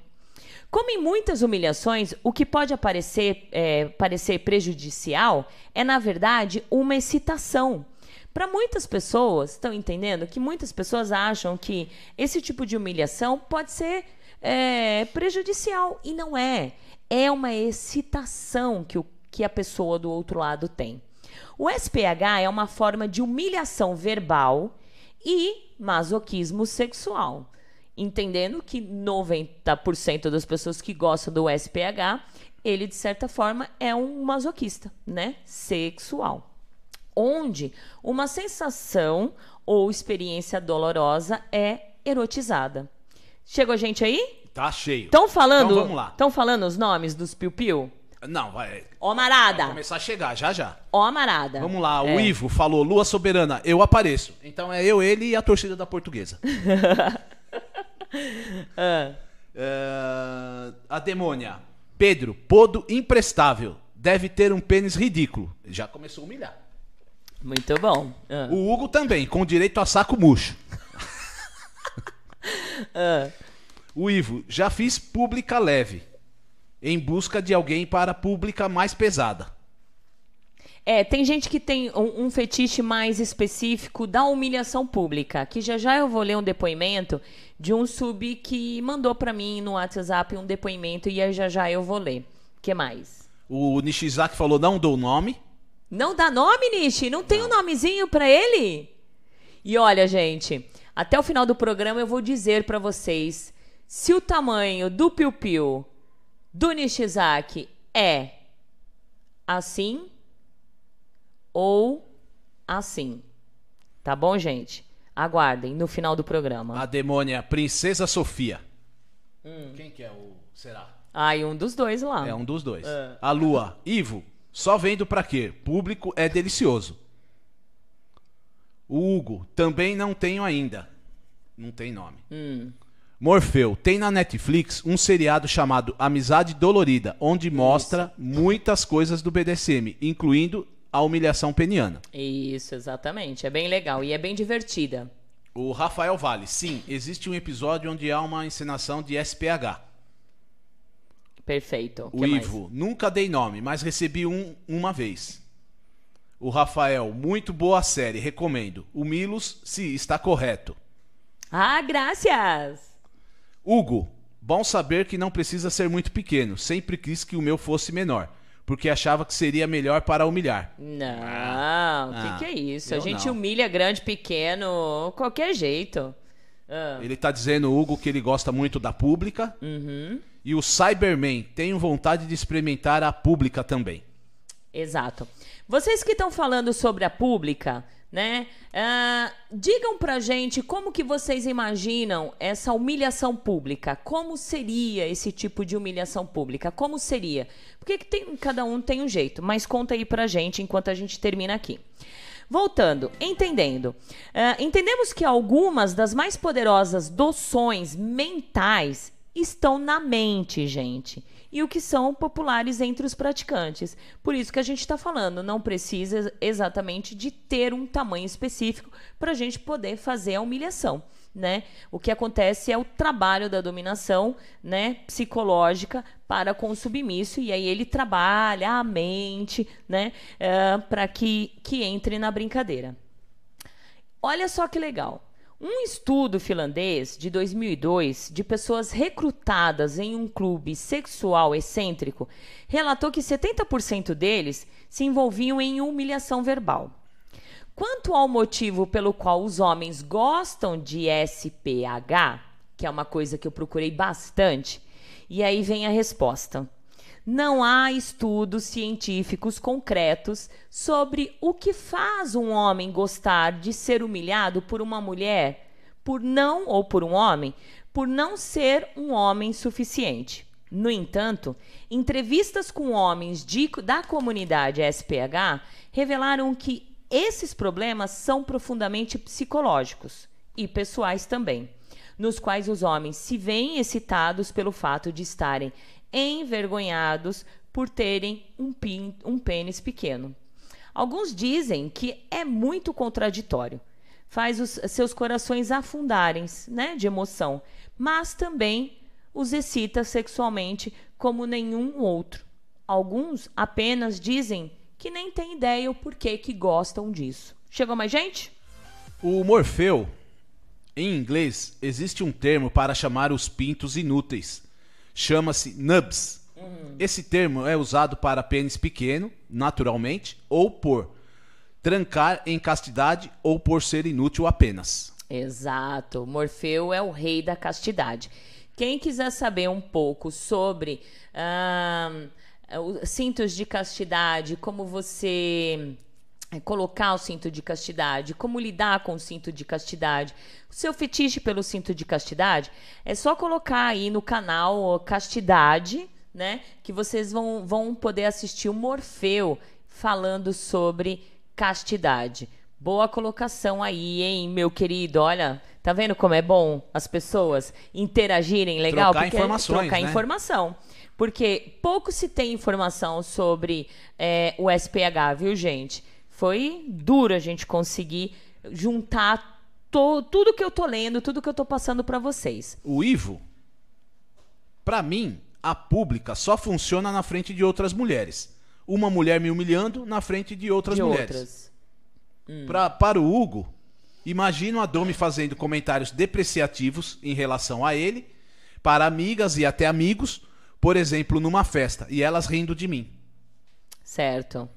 Como em muitas humilhações, o que pode aparecer, é, parecer prejudicial é, na verdade, uma excitação para muitas pessoas, estão entendendo que muitas pessoas acham que esse tipo de humilhação pode ser é, prejudicial e não é. É uma excitação que, o, que a pessoa do outro lado tem. O SPH é uma forma de humilhação verbal e masoquismo sexual. Entendendo que 90% das pessoas que gostam do SPH, ele de certa forma é um masoquista, né? Sexual onde uma sensação ou experiência dolorosa é erotizada. Chegou a gente aí? Tá cheio. Estão falando? Então vamos lá. Estão falando os nomes dos piu-piu? Não, vai. Ó Marada. Vai começar a chegar, já já. Ó Marada. Vamos lá, é. o Ivo falou, Lua Soberana, eu apareço. Então é eu, ele e a torcida da portuguesa. ah. é, a demônia. Pedro, podo imprestável. Deve ter um pênis ridículo. Já começou a humilhar. Muito bom. Ah. O Hugo também, com direito a saco murcho. ah. O Ivo, já fiz pública leve, em busca de alguém para pública mais pesada. É, tem gente que tem um, um, fetiche mais específico da humilhação pública, que já já eu vou ler um depoimento de um sub que mandou para mim no WhatsApp um depoimento e aí já já eu vou ler. que mais? O Nishizaki falou não dou nome. Não dá nome, Nishi? Não tem não. um nomezinho para ele? E olha, gente, até o final do programa eu vou dizer para vocês se o tamanho do piu-piu do Nishizaki é assim ou assim. Tá bom, gente? Aguardem no final do programa. A demônia Princesa Sofia. Quem que é o. Será? Ai, um dos dois lá. É um dos dois. A Lua, Ivo, só vendo pra quê? Público é delicioso. O Hugo, também não tenho ainda. Não tem nome. Morfeu, tem na Netflix um seriado chamado Amizade Dolorida, onde mostra muitas coisas do BDSM, incluindo a humilhação peniana. Isso, exatamente. É bem legal e é bem divertida. O Rafael Vale, sim, existe um episódio onde há uma encenação de SPH. Perfeito. O Que mais? Ivo, nunca dei nome, mas recebi um uma vez. O Rafael, muito boa série, recomendo. O Milos, se está correto. Ah, graças! Hugo, bom saber que não precisa ser muito pequeno. Sempre quis que o meu fosse menor, porque achava que seria melhor para humilhar. Não, o Ah, que, que é isso? A gente não. humilha grande, pequeno, qualquer jeito. Ah, Ele tá dizendo, Hugo, que ele gosta muito da pública. Uhum. E o Cyberman, tenho vontade de experimentar a pública também. Exato. Vocês que estão falando sobre a pública, né? ah, digam pra gente como que vocês imaginam essa humilhação pública. Como seria esse tipo de humilhação pública? Como seria? Porque que tem, cada um tem um jeito, mas conta aí pra gente enquanto a gente termina aqui. Voltando, entendendo. Ah, entendemos que algumas das mais poderosas doções mentais estão na mente, gente. E o que são populares entre os praticantes. Por isso que a gente está falando, não precisa exatamente de ter um tamanho específico para a gente poder fazer a humilhação. Né? O que acontece é o trabalho da dominação né, psicológica para com o submisso, e aí ele trabalha a mente né, para que, que entre na brincadeira. Olha só que legal. Um estudo finlandês de 2002 de pessoas recrutadas em um clube sexual excêntrico relatou que 70% deles se envolviam em humilhação verbal. Quanto ao motivo pelo qual os homens gostam de SPH, que é uma coisa que eu procurei bastante, e aí vem a resposta. Não há estudos científicos concretos sobre o que faz um homem gostar de ser humilhado por uma mulher, por não ou por um homem, por não ser um homem suficiente. No entanto, entrevistas com homens de- da comunidade SPH revelaram que esses problemas são profundamente psicológicos e pessoais também, nos quais os homens se veem excitados pelo fato de estarem envergonhados por terem um, pin- um pênis pequeno. Alguns dizem que é muito contraditório, faz os seus corações afundarem né, de emoção, mas também os excita sexualmente como nenhum outro. Alguns apenas dizem que nem têm ideia o porquê que gostam disso. Chegou mais gente? O Morfeu, em inglês, existe um termo para chamar os pintos inúteis. Chama-se nubs. Esse termo é usado para pênis pequeno, naturalmente, ou por trancar em castidade ou por ser inútil apenas. Exato. Morfeu é o rei da castidade. Quem quiser saber um pouco sobre cintos de castidade, como você colocar o cinto de castidade, como lidar com o cinto de castidade, o seu fetiche pelo cinto de castidade, é só colocar aí no canal Castidade, né? Que vocês vão, vão poder assistir o Morfeu falando sobre castidade. Boa colocação aí, hein, meu querido? Olha, tá vendo como é bom as pessoas interagirem legal? Trocar informações, trocar né? informação. Porque pouco se tem informação sobre é, o SPH, viu, gente? Foi duro a gente conseguir juntar to- tudo que eu tô lendo, tudo que eu tô passando para vocês. O Ivo, pra mim, a pública só funciona na frente de outras mulheres. Uma mulher me humilhando na frente de outras de mulheres. outras. Pra, para o Hugo, imagino a Domi fazendo comentários depreciativos em relação a ele, para amigas e até amigos, por exemplo, numa festa, e elas rindo de mim. Certo.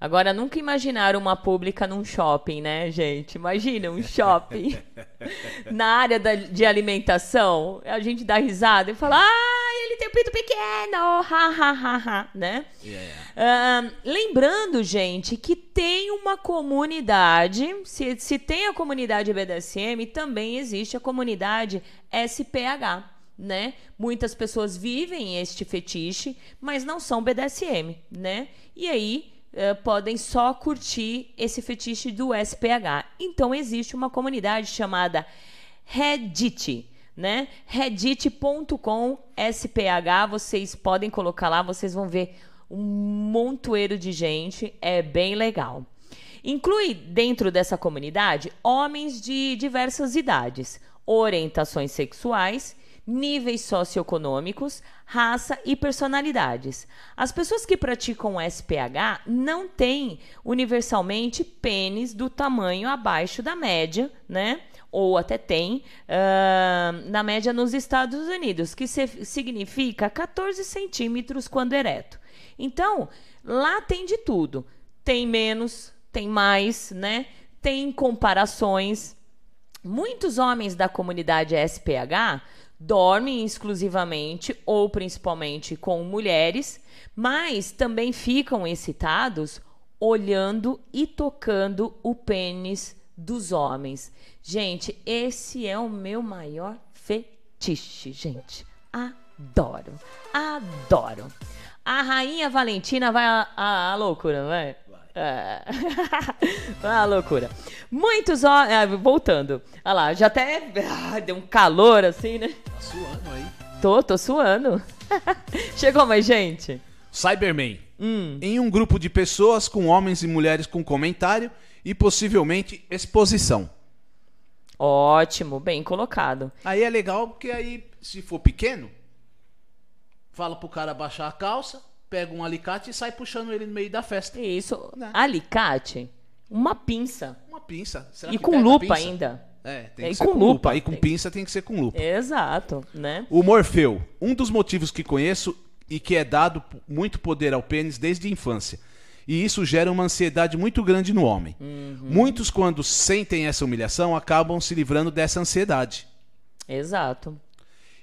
Agora, nunca imaginaram uma pública num shopping, né, gente? Imagina um shopping na área da- de alimentação. A gente dá risada e fala: ah, ele tem tenho pinto pequeno, ha, ha, ha, ha, né? Ah, lembrando, gente, que tem uma comunidade, se, se tem a comunidade BDSM, também existe a comunidade SPH, né? Muitas pessoas vivem este fetiche, mas não são BDSM, né? E aí eh, podem só curtir esse fetiche do SPH. Então existe uma comunidade chamada Reddit, né? Reddit.com SPH, vocês podem colocar lá, vocês vão ver um montoeiro de gente, é bem legal. Inclui dentro dessa comunidade homens de diversas idades, orientações sexuais, níveis socioeconômicos, raça e personalidades. As pessoas que praticam SPH não têm universalmente pênis do tamanho abaixo da média, né? Ou até tem uh, na média nos Estados Unidos, que significa 14 centímetros quando ereto. Então, lá tem de tudo. Tem menos, tem mais, né? Tem comparações. Muitos homens da comunidade SPH dormem exclusivamente ou principalmente com mulheres, mas também ficam excitados olhando e tocando o pênis dos homens. Gente, esse é o meu maior fetiche, gente. Adoro, adoro. A rainha Valentina vai à, loucura, vai? É. ah, loucura. Muitos homens. voltando. Olha lá, já até. Ah, deu um calor assim, né? Tá suando aí. Tô, tô suando. Chegou mais gente? Cyberman. Hum. Em um grupo de pessoas com homens e mulheres com comentário e possivelmente exposição. Ótimo, bem colocado. Aí é legal porque aí, se for pequeno, fala pro cara baixar a calça, pega um alicate e sai puxando ele no meio da festa. Isso. Né? Alicate? Uma pinça. Uma pinça. Será e com lupa ainda. É, tem que e ser com, com lupa. lupa. E com pinça tem que ser com lupa. Exato, né? O Morfeu. Um dos motivos que conheço e que é dado muito poder ao pênis desde a infância. E isso gera uma ansiedade muito grande no homem. Uhum. Muitos, quando sentem essa humilhação, acabam se livrando dessa ansiedade. Exato.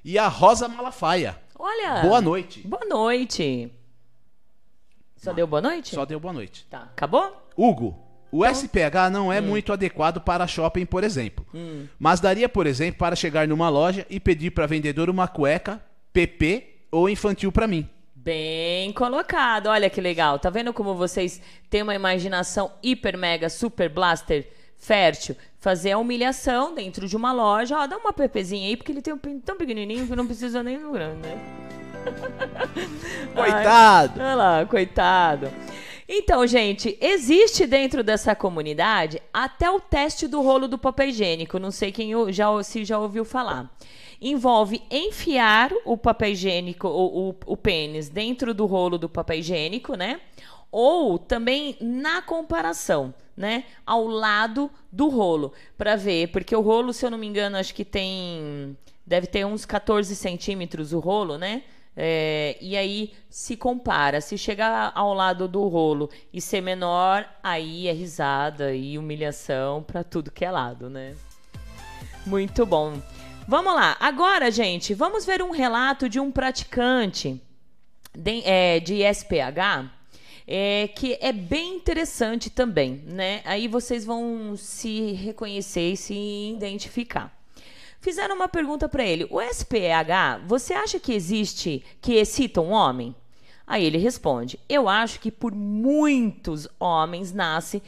E a Rosa Malafaia. Olha. Boa noite. Boa noite. Só deu boa noite? Só deu boa noite. Tá. Acabou? Hugo, o então... SPH não é hum. muito adequado para shopping, por exemplo. Hum. Mas daria, por exemplo, para chegar numa loja e pedir para vendedor uma cueca PP ou infantil para mim. Bem colocado. Olha que legal. Tá vendo como vocês têm uma imaginação hiper mega super blaster fértil? Fazer a humilhação dentro de uma loja. Ó, dá uma PPzinha aí porque ele tem um pinto tão pequenininho que não precisa nem no grande, né? coitado! Ai, olha lá, coitado. Então, gente, existe dentro dessa comunidade até o teste do rolo do papel higiênico. Não sei quem já, se já ouviu falar. Envolve enfiar o papel higiênico, o, o, o pênis, dentro do rolo do papel higiênico, né? Ou também na comparação, né? Ao lado do rolo, para ver. Porque o rolo, se eu não me engano, acho que tem. Deve ter uns 14 centímetros o rolo, né? É, e aí se compara. Se chegar ao lado do rolo e ser menor, aí é risada e humilhação para tudo que é lado, né? Muito bom. Vamos lá. Agora, gente, vamos ver um relato de um praticante de, é, de SPH. É, que é bem interessante também, né? Aí vocês vão se reconhecer e se identificar. Fizeram uma pergunta para ele: o SPH, você acha que existe que excita um homem? Aí ele responde: Eu acho que por muitos homens nasce.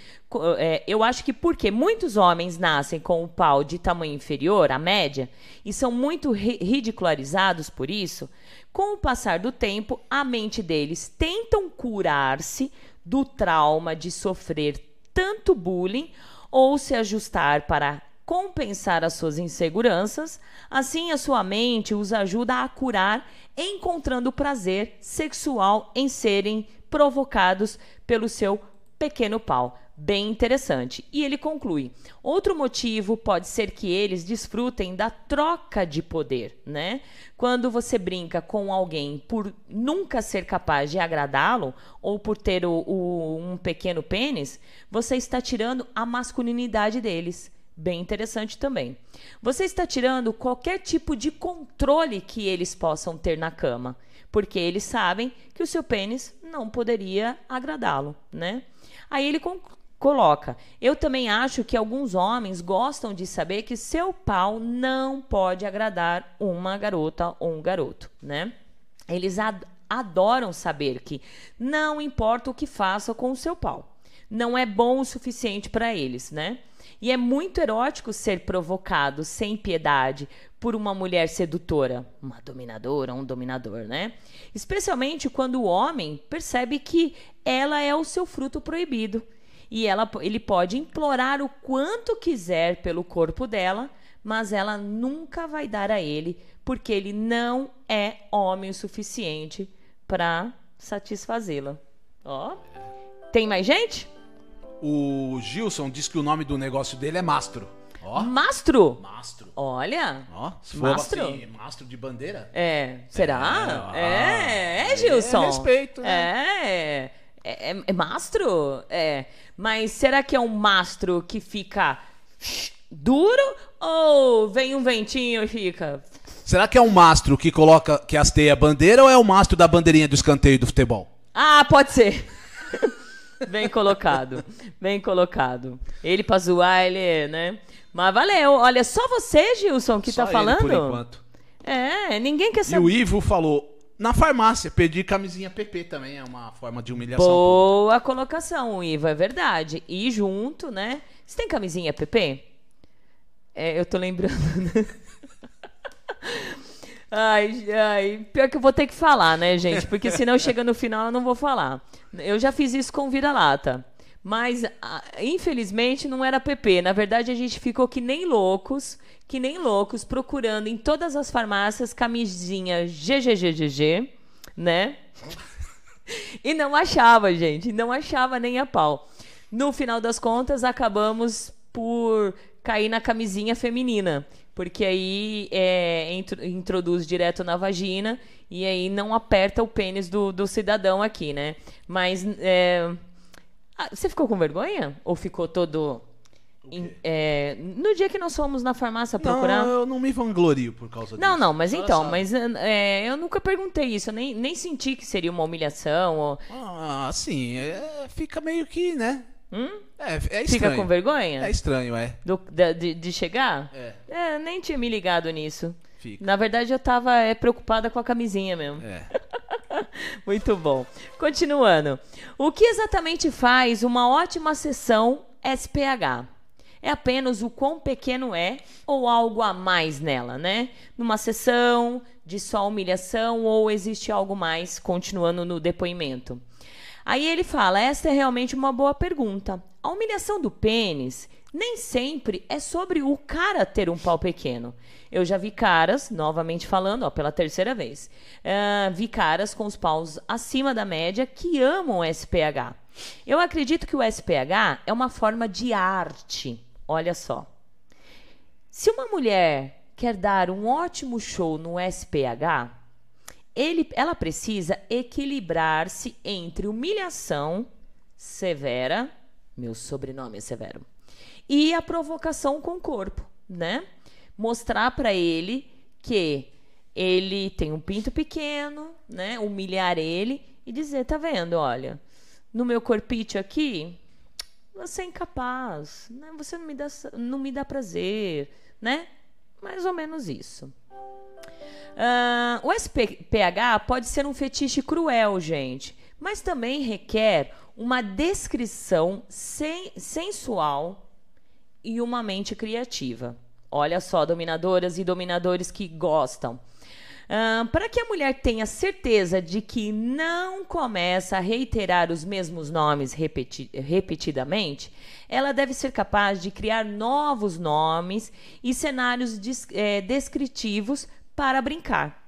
É, eu acho que porque muitos homens nascem com o pau de tamanho inferior à média e são muito ri ridicularizados por isso, com o passar do tempo, a mente deles tentam curar-se do trauma de sofrer tanto bullying ou se ajustar para compensar as suas inseguranças, assim a sua mente os ajuda a curar, encontrando prazer sexual em serem provocados pelo seu pequeno pau. Bem interessante. E ele conclui: outro motivo pode ser que eles desfrutem da troca de poder, né? Quando você brinca com alguém por nunca ser capaz de agradá-lo ou por ter o, o, um pequeno pênis, você está tirando a masculinidade deles Bem interessante também. Você está tirando qualquer tipo de controle que eles possam ter na cama. porque eles sabem que o seu pênis não poderia agradá-lo, né? Aí ele coloca: Eu também acho que alguns homens gostam de saber que seu pau não pode agradar uma garota ou um garoto, né? Eles ad adoram saber que não importa o que faça com o seu pau, não é bom o suficiente para eles, né? E é muito erótico ser provocado sem piedade por uma mulher sedutora, uma dominadora, um dominador, né? Especialmente quando o homem percebe que ela é o seu fruto proibido e ela, ele pode implorar o quanto quiser pelo corpo dela, mas ela nunca vai dar a ele, porque ele não é homem o suficiente para satisfazê-la. Ó. Tem mais gente? O Gilson diz que o nome do negócio dele é Mastro. Ó. Mastro? Mastro. Olha. Ó, se for Mastro? assim, mastro de bandeira? É. Será? É, É, ah, é, Gilson. é respeito, né? É. É, é, é mastro? É. Mas será que é um mastro que fica duro ou vem um ventinho e fica. Será que é um mastro que coloca que hasteia a bandeira ou é o mastro da bandeirinha do escanteio do futebol? Ah, pode ser. Bem colocado. Bem colocado. Ele pra zoar, ele, né? Mas valeu. Olha, só você, Gilson, que Só tá falando? por enquanto. É, ninguém quer E saber. o Ivo falou: na farmácia, pedir camisinha PP também é uma forma de humilhação. Boa colocação, Iva, é verdade. E junto, né? Você tem camisinha PP? É, eu tô lembrando. ai, ai. Pior que eu vou ter que falar, né, gente? Porque senão chega no final eu não vou falar. Eu já fiz isso com vira-lata. Mas, ah, infelizmente, não era PP. Na verdade, a gente ficou que nem loucos, que nem loucos, procurando em todas as farmácias camisinha GGGGG, né? E não achava, gente. Não achava nem a pau. No final das contas, acabamos por cair na camisinha feminina. Porque aí é, intro- introduz direto na vagina e aí não aperta o pênis do, do cidadão aqui, né? Mas é, ah, você ficou com vergonha? Ou ficou todo. é, no dia que nós fomos na farmácia procurar. Não, eu não me vanglorio por causa disso. Não, não, mas então, sabe. mas é, eu nunca perguntei isso, eu nem, nem senti que seria uma humilhação. Ou... Ah, sim, é, fica meio que, né? É, é estranho. Hum? Fica com vergonha? É estranho, é. Do- de, de chegar? É. nem tinha me ligado nisso. Fica. Na verdade, eu tava é, preocupada com a camisinha mesmo. É. Muito bom. Continuando. O que exatamente faz uma ótima sessão SPH? É apenas o quão pequeno é ou algo a mais nela, né? Numa sessão de só humilhação ou existe algo mais continuando no depoimento? Aí ele fala: esta é realmente uma boa pergunta. A humilhação do pênis nem sempre é sobre o cara ter um pau pequeno. Eu já vi caras, novamente falando, ó, pela terceira vez, ah, vi caras com os paus acima da média que amam o SPH. Eu acredito que o SPH é uma forma de arte. Olha só. Se uma mulher quer dar um ótimo show no SPH, ele, ela precisa equilibrar-se entre humilhação severa, meu sobrenome é severo, e a provocação com o corpo, né? Mostrar para ele que ele tem um pinto pequeno, né? Humilhar ele e dizer, tá vendo, olha, no meu corpite aqui, você é incapaz, né? Você não me dá, não me dá prazer, né? Mais ou menos isso. Ah, o SPH pode ser um fetiche cruel, gente, mas também requer uma descrição sen- sensual e uma mente criativa. Olha só, dominadoras e dominadores que gostam. Ah, para que a mulher tenha certeza de que não começa a reiterar os mesmos nomes repeti- repetidamente, ela deve ser capaz de criar novos nomes e cenários des- eh, descritivos para brincar.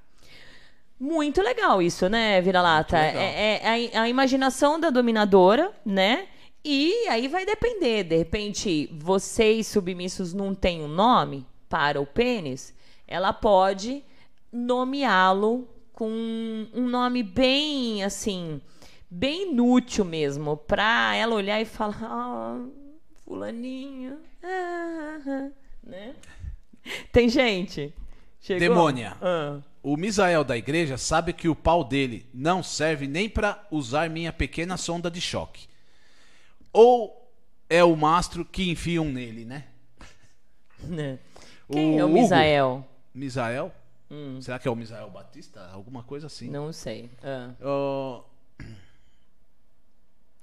Muito legal isso, né, Vira-Lata? É, é a, a imaginação da dominadora, né? E aí vai depender. De repente, vocês submissos não têm um nome para o pênis, ela pode nomeá-lo com um nome bem, assim, bem inútil mesmo, para ela olhar e falar, ah, fulaninho, ah, ah, ah", né? Tem gente Chegou? Demônia. Ah. O Misael da igreja sabe que o pau dele não serve nem pra usar minha pequena sonda de choque. Ou é o mastro que enfiam nele, né? Né? Quem é o Hugo. Misael? Misael? Será que é o Misael Batista? Alguma coisa assim. Hum. Não sei. Ah.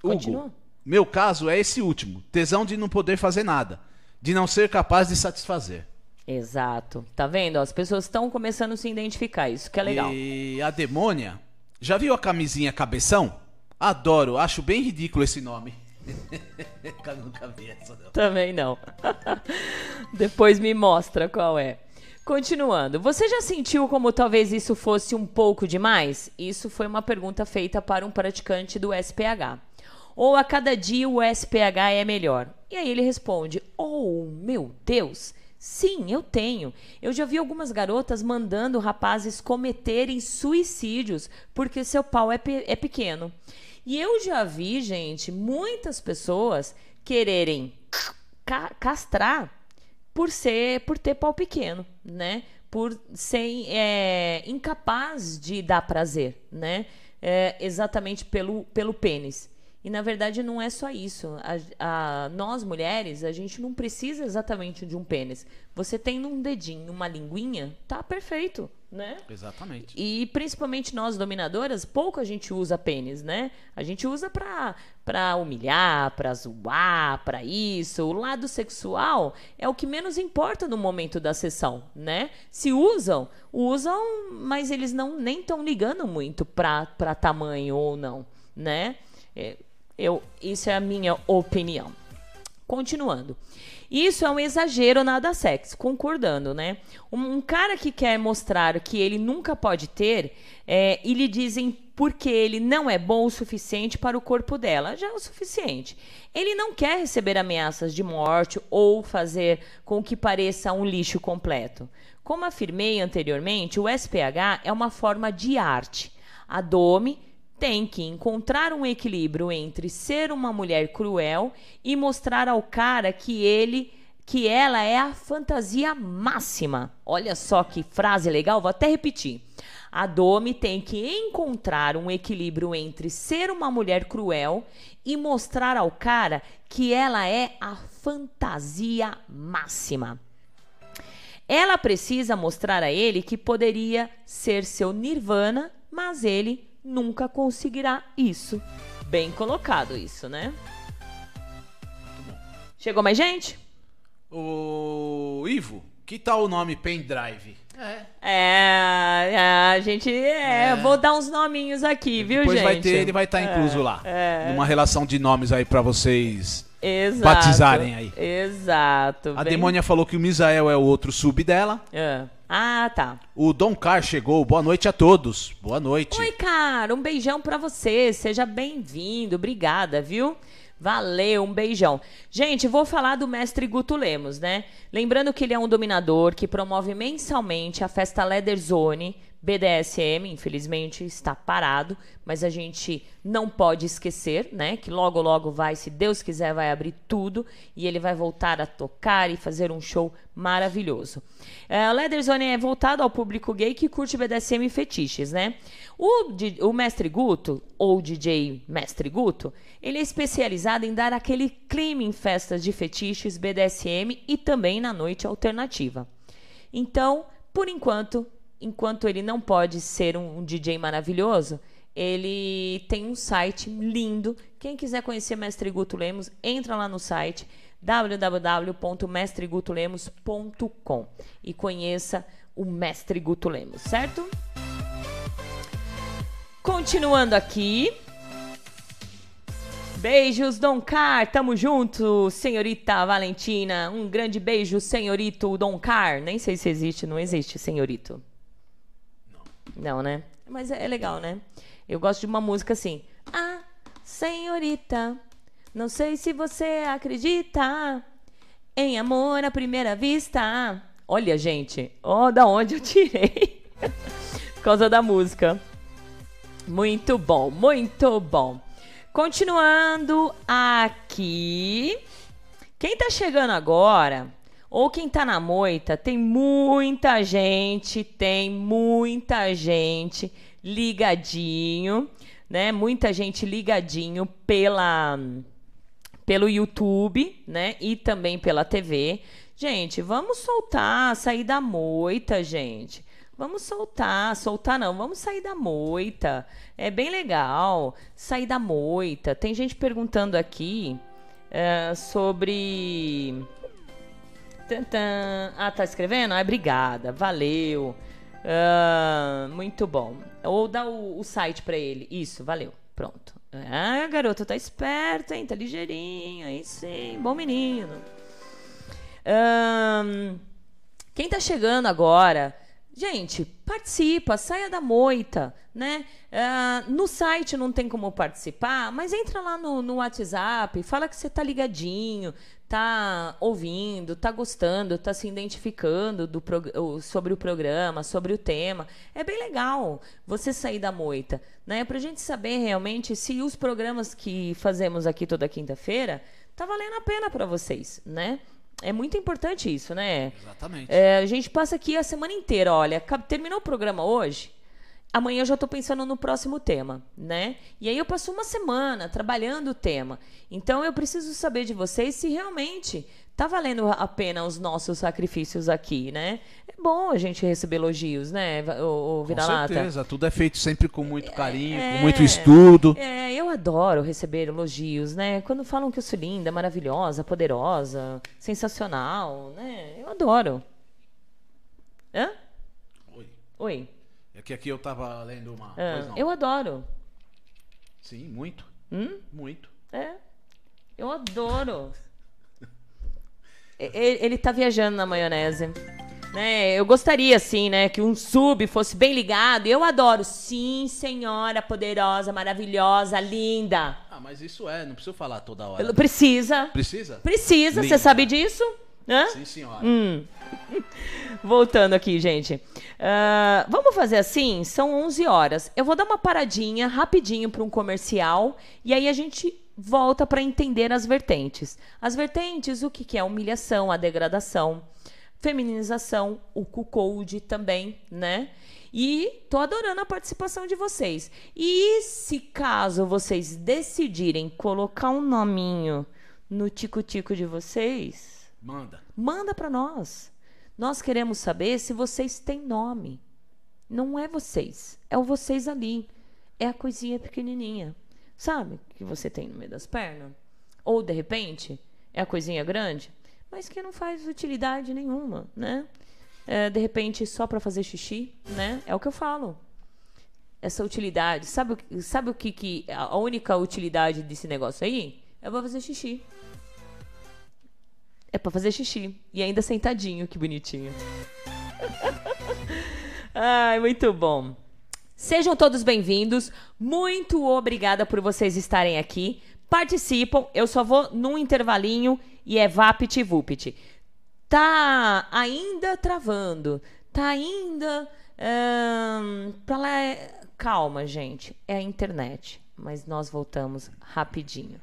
Continua. Hugo, meu caso é esse último. Tesão de não poder fazer nada. De não ser capaz de satisfazer. Exato. Tá vendo? As pessoas estão começando a se identificar. Isso que é legal. E a demônia, já viu a camisinha cabeção? Adoro, acho bem ridículo esse nome. Nunca vi essa, não. Também não. Depois me mostra qual é. Continuando, você já sentiu como talvez isso fosse um pouco demais? Isso foi uma pergunta feita para um praticante do SPH. Ou a cada dia o SPH é melhor? E aí ele responde: Oh, meu Deus! Sim, eu tenho. Eu já vi algumas garotas mandando rapazes cometerem suicídios porque seu pau é, pe- é pequeno. E eu já vi, gente, muitas pessoas quererem ca- castrar por ser por ter pau pequeno, né? Por ser é, incapaz de dar prazer, né? É, exatamente pelo, pelo pênis. E na verdade não é só isso. A, a- nós mulheres, a gente não precisa exatamente de um pênis. Você tem um dedinho, uma linguinha, tá perfeito, né? Exatamente. E principalmente nós dominadoras, pouco a gente usa pênis, né? A gente usa pra, pra humilhar, pra zoar, pra isso. O lado sexual é o que menos importa no momento da sessão, né? Se usam, usam, mas eles não nem estão ligando muito pra, pra tamanho ou não, né? É, Eu, isso é a minha opinião. Continuando. Isso é um exagero nada sexy, concordando, né? Um, um cara que quer mostrar que ele nunca pode ter é, e lhe dizem porque ele não é bom o suficiente para o corpo dela, já é o suficiente. Ele não quer receber ameaças de morte ou fazer com que pareça um lixo completo. Como afirmei anteriormente, o SPH é uma forma de arte. A Domi tem que encontrar um equilíbrio entre ser uma mulher cruel e mostrar ao cara que ele que ela é a fantasia máxima. Olha só que frase legal, vou até repetir. A Domi tem que encontrar um equilíbrio entre ser uma mulher cruel e mostrar ao cara que ela é a fantasia máxima. Ela precisa mostrar a ele que poderia ser seu nirvana, mas ele nunca conseguirá isso. Bem colocado isso, né? Chegou mais gente? O Ivo, que tal o nome pendrive? É, é, a gente. É, vou dar uns nominhos aqui, viu, Depois gente? vai ter, ele vai estar incluso lá. é. Numa relação de nomes aí pra vocês. Exato. batizarem aí. Exato. A bem- demônia falou que o Misael é o outro sub dela. É. Ah, tá. O Dom Car chegou. Boa noite a todos. Boa noite. Oi, cara, um beijão pra você. Seja bem-vindo. Obrigada, viu? Valeu, um beijão. Gente, vou falar do mestre Guto Lemos, né? Lembrando que ele é um dominador que promove mensalmente a festa Leather Zone BDSM, infelizmente está parado, mas a gente não pode esquecer, né? Que logo, logo vai, se Deus quiser, vai abrir tudo e ele vai voltar a tocar e fazer um show maravilhoso. É, Leather Zone é voltado ao público gay que curte BDSM e fetiches, né? O, o Mestre Guto, ou DJ Mestre Guto, ele é especializado em dar aquele clima em festas de fetiches, BDSM e também na noite alternativa. Então, por enquanto, enquanto ele não pode ser um, um DJ maravilhoso, ele tem um site lindo. Quem quiser conhecer Mestre Guto Lemos, entra lá no site www.mestregutolemos.com e conheça o Mestre Guto Lemos, certo? Continuando aqui. Beijos, Dom Car, tamo junto, senhorita Valentina. Um grande beijo, senhorito Dom Car. Nem sei se existe, não existe, senhorito. Não, né? Mas é, é legal, né? Eu gosto de uma música assim. Ah, senhorita, não sei se você acredita em amor à primeira vista. Olha, gente, ó, da onde eu tirei. Por causa da música. Muito bom, muito bom. Continuando aqui. Quem tá chegando agora, Ou quem tá na moita, tem muita gente, tem muita gente ligadinho, né? Muita gente ligadinho pela pelo YouTube, né? E também pela TV. Gente, vamos soltar, sair da moita, gente. Vamos soltar, soltar não, vamos sair da moita. É bem legal sair da moita. Tem gente perguntando aqui é, sobre. Ah, tá escrevendo? Ah, obrigada, valeu. Uh, muito bom. Ou dá o, o site para ele. Isso, valeu. Pronto. Ah, garoto, tá esperto, hein? Tá ligeirinho, aí sim. Bom menino. Um, quem tá chegando agora, gente, participa, saia da moita, né? Uh, no site não tem como participar, mas entra lá no, no WhatsApp, fala que você tá ligadinho, tá ouvindo, tá gostando, tá se identificando do sobre o programa, sobre o tema. É bem legal você sair da moita, né? Pra gente saber realmente se os programas que fazemos aqui toda quinta-feira tá valendo a pena para vocês, né? É muito importante isso, né? Exatamente. É, a gente passa aqui a semana inteira, olha, terminou o programa hoje, amanhã eu já estou pensando no próximo tema, né? E aí eu passo uma semana trabalhando o tema. Então eu preciso saber de vocês se realmente tá valendo a pena os nossos sacrifícios aqui, né? É bom a gente receber elogios, né, o, o Com certeza, tudo é feito sempre com muito carinho, é, com muito estudo. É, eu adoro receber elogios, né? Quando falam que eu sou linda, maravilhosa, poderosa, sensacional, né? Eu adoro. Hã? Oi. Oi. Que aqui eu tava lendo uma. Ah, eu adoro. Sim, muito. Hum? Muito. É. Eu adoro. ele, ele tá viajando na maionese. Né? Eu gostaria, assim, né, que um sub fosse bem ligado. Eu adoro. Sim, senhora poderosa, maravilhosa, linda. Ah, mas isso é, não preciso falar toda hora. Precisa. Precisa? Precisa, você sabe disso? Hã? Sim, senhora. Hum. Voltando aqui, gente. Uh, vamos fazer assim? São 11 horas. Eu vou dar uma paradinha rapidinho para um comercial e aí a gente volta para entender as vertentes. As vertentes, o que, que é humilhação, a degradação, feminização, o cuckold também, né? E tô adorando a participação de vocês. E se caso vocês decidirem colocar um nominho no tico-tico de vocês, Manda. Manda para nós. Nós queremos saber se vocês têm nome. Não é vocês, é o vocês ali. É a coisinha pequenininha. Sabe? Que você tem no meio das pernas. Ou, de repente, é a coisinha grande, mas que não faz utilidade nenhuma, né? É, de repente, só para fazer xixi, né? É o que eu falo. Essa utilidade. Sabe, sabe o que, que. A única utilidade desse negócio aí? É pra fazer xixi. É para fazer xixi. E ainda sentadinho, que bonitinho. Ai, muito bom. Sejam todos bem-vindos. Muito obrigada por vocês estarem aqui. Participam. Eu só vou num intervalinho e é Vapit Vupit. Tá ainda travando. Tá ainda. Hum, pra lá. É... Calma, gente. É a internet. Mas nós voltamos rapidinho.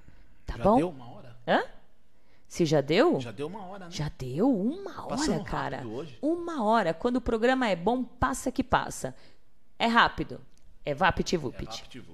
Tá Já bom? Deu uma hora? Hã? Se já deu? Já deu uma hora, né? Já deu uma hora, cara. Uma hora. Quando o programa é bom, passa que passa. É rápido. É VaptVupt. É VaptVupt.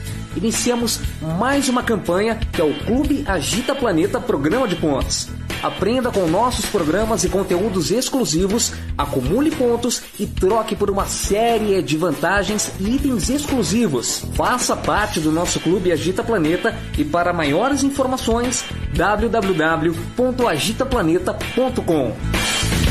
Iniciamos mais uma campanha que é o Clube Agita Planeta Programa de Pontos. Aprenda com nossos programas e conteúdos exclusivos, acumule pontos e troque por uma série de vantagens e itens exclusivos. Faça parte do nosso clube Agita Planeta e para maiores informações www.agitaplaneta.com.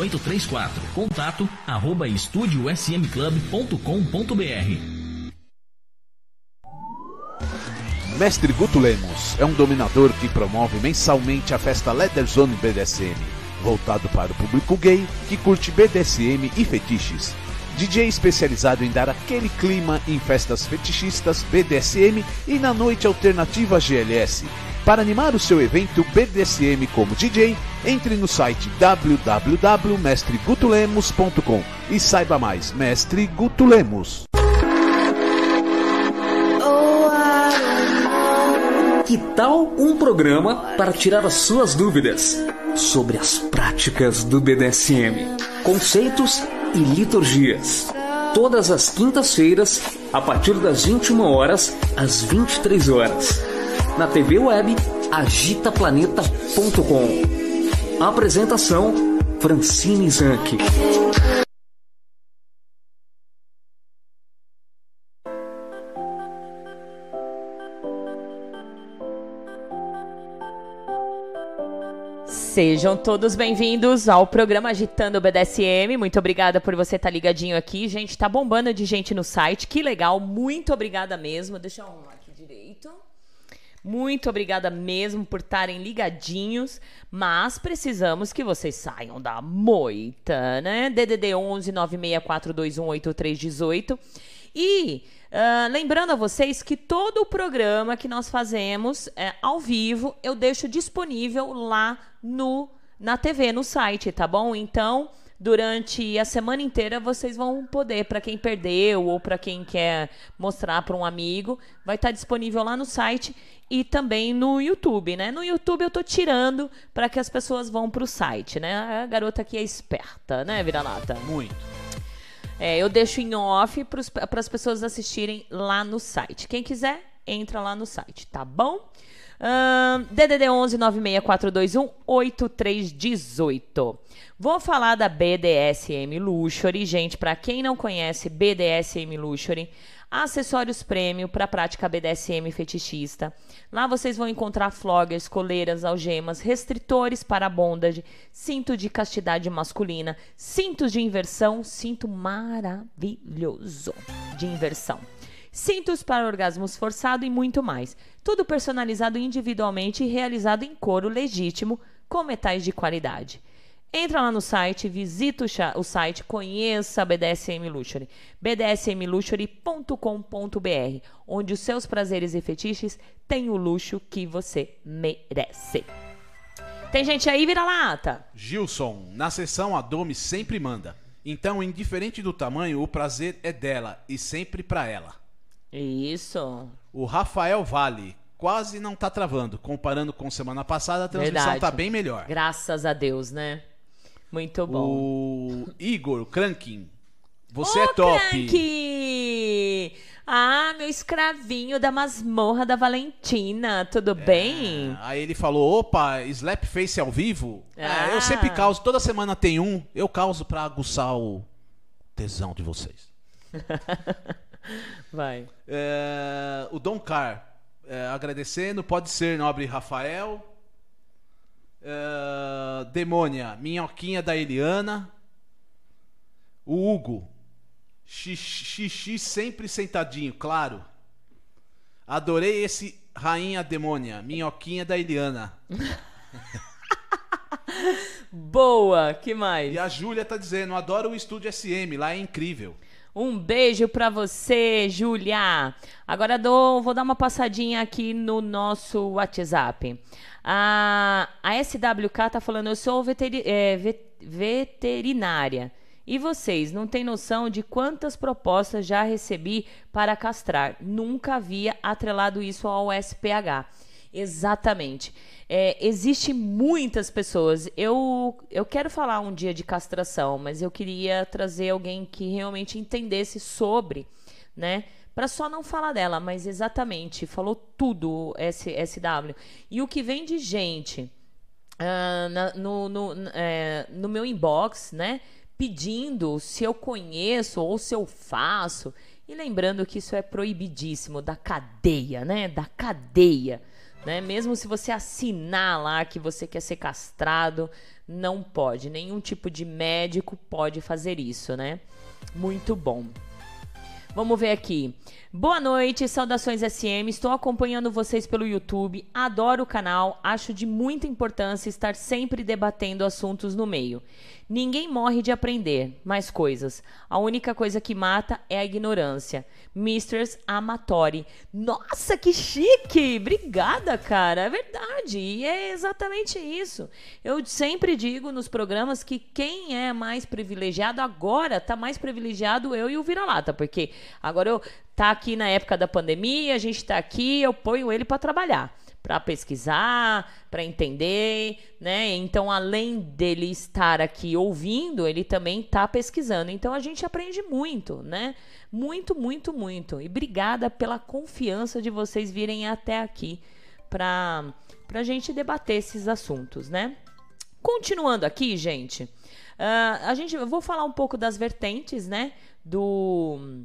3834. Contato arroba estudiosmclub.com.br. Mestre Guto Lemos é um dominador que promove mensalmente a festa Leather Zone BDSM, voltado para o público gay que curte BDSM e fetiches. DJ especializado em dar aquele clima em festas fetichistas BDSM e na noite alternativa GLS. Para animar o seu evento BDSM como DJ, entre no site www.mestregutulemos.com e saiba mais. Mestre Guto Lemos. Que tal um programa para tirar as suas dúvidas sobre as práticas do BDSM, conceitos e liturgias? Todas as quintas-feiras, a partir das 21 horas às 23 horas, na TV web agitaplaneta.com. Apresentação Francine Zanck. Sejam todos bem-vindos ao programa Agitando o BDSM. Muito obrigada por você estar tá ligadinho aqui. Gente, tá bombando de gente no site. Que legal. Muito obrigada mesmo. Deixa eu arrumar aqui direito. Muito obrigada mesmo por estarem ligadinhos, mas precisamos que vocês saiam da moita, né? DDD 11 964218318. E uh, lembrando a vocês que todo o programa que nós fazemos é, ao vivo eu deixo disponível lá no na TV, no site, tá bom? Então, durante a semana inteira vocês vão poder, para quem perdeu ou para quem quer mostrar para um amigo, vai estar tá disponível lá no site e também no YouTube, né? No YouTube eu tô tirando para que as pessoas vão para o site, né? A garota aqui é esperta, né, Vira-lata? Muito. É, eu deixo em off para as pessoas assistirem lá no site. Quem quiser, entra lá no site, tá bom? Uh, DDD 11 96421 8318. Vou falar da BDSM Luxury, gente. Para quem não conhece BDSM Luxury, acessórios prêmio para prática BDSM fetichista. Lá vocês vão encontrar floggers, coleiras, algemas, restritores para bondage, cinto de castidade masculina, cintos de inversão, cinto maravilhoso de inversão cintos para orgasmos forçado e muito mais. Tudo personalizado individualmente e realizado em couro legítimo com metais de qualidade. Entra lá no site, visita o site, conheça a BDSM Luxury, bdsmluxury.com.br, onde os seus prazeres e fetiches têm o luxo que você merece. Tem gente aí, vira-lata? Gilson, na sessão a Domi sempre manda. Então, indiferente do tamanho, o prazer é dela e sempre para ela. Isso. O Rafael Vale quase não tá travando. Comparando com semana passada, a transmissão Verdade. tá bem melhor. Graças a Deus, né? Muito bom. O Igor Crankin. Você Ô, é top. Cranky! Ah, meu escravinho da masmorra da Valentina, tudo é, bem? Aí ele falou: opa, Slap Face ao vivo? Ah. É, eu sempre causo, toda semana tem um, eu causo pra aguçar o tesão de vocês. Vai. É, o Dom Car, é, agradecendo, pode ser nobre Rafael. É, Demônia, minhoquinha da Eliana. O Hugo, xixi sempre sentadinho, claro. Adorei esse Rainha Demônia, minhoquinha da Eliana. Boa, que mais? E a Júlia tá dizendo, adoro o estúdio SM, lá é incrível. Um beijo para você, Júlia. Agora dou, vou dar uma passadinha aqui no nosso WhatsApp. A, a SWK tá falando, eu sou veteri, é, veterinária. E vocês, não têm noção de quantas propostas já recebi para castrar? Nunca havia atrelado isso ao SPH. Exatamente. É, existe muitas pessoas. Eu, eu quero falar um dia de castração, mas eu queria trazer alguém que realmente entendesse sobre, né? Para só não falar dela, mas exatamente, falou tudo SW. E o que vem de gente uh, na, no, no, é, no meu inbox, né? Pedindo se eu conheço ou se eu faço. E lembrando que isso é proibidíssimo da cadeia, né? Da cadeia. Né? Mesmo se você assinar lá que você quer ser castrado, não pode. Nenhum tipo de médico pode fazer isso, né? Muito bom. Vamos ver aqui. Boa noite, saudações SM. Estou acompanhando vocês pelo YouTube. Adoro o canal. Acho de muita importância estar sempre debatendo assuntos no meio. Ninguém morre de aprender mais coisas. A única coisa que mata é a ignorância. Mistress Amatori. Nossa, que chique! Obrigada, cara. É verdade. E é exatamente isso. Eu sempre digo nos programas que quem é mais privilegiado agora tá mais privilegiado eu e o Vira-Lata, porque agora eu tá aqui na época da pandemia, a gente tá aqui, eu ponho ele para trabalhar para pesquisar, para entender, né? Então, além dele estar aqui ouvindo, ele também está pesquisando. Então, a gente aprende muito, né? Muito, muito, muito. E obrigada pela confiança de vocês virem até aqui para a gente debater esses assuntos, né? Continuando aqui, gente, uh, a gente, eu vou falar um pouco das vertentes, né? Do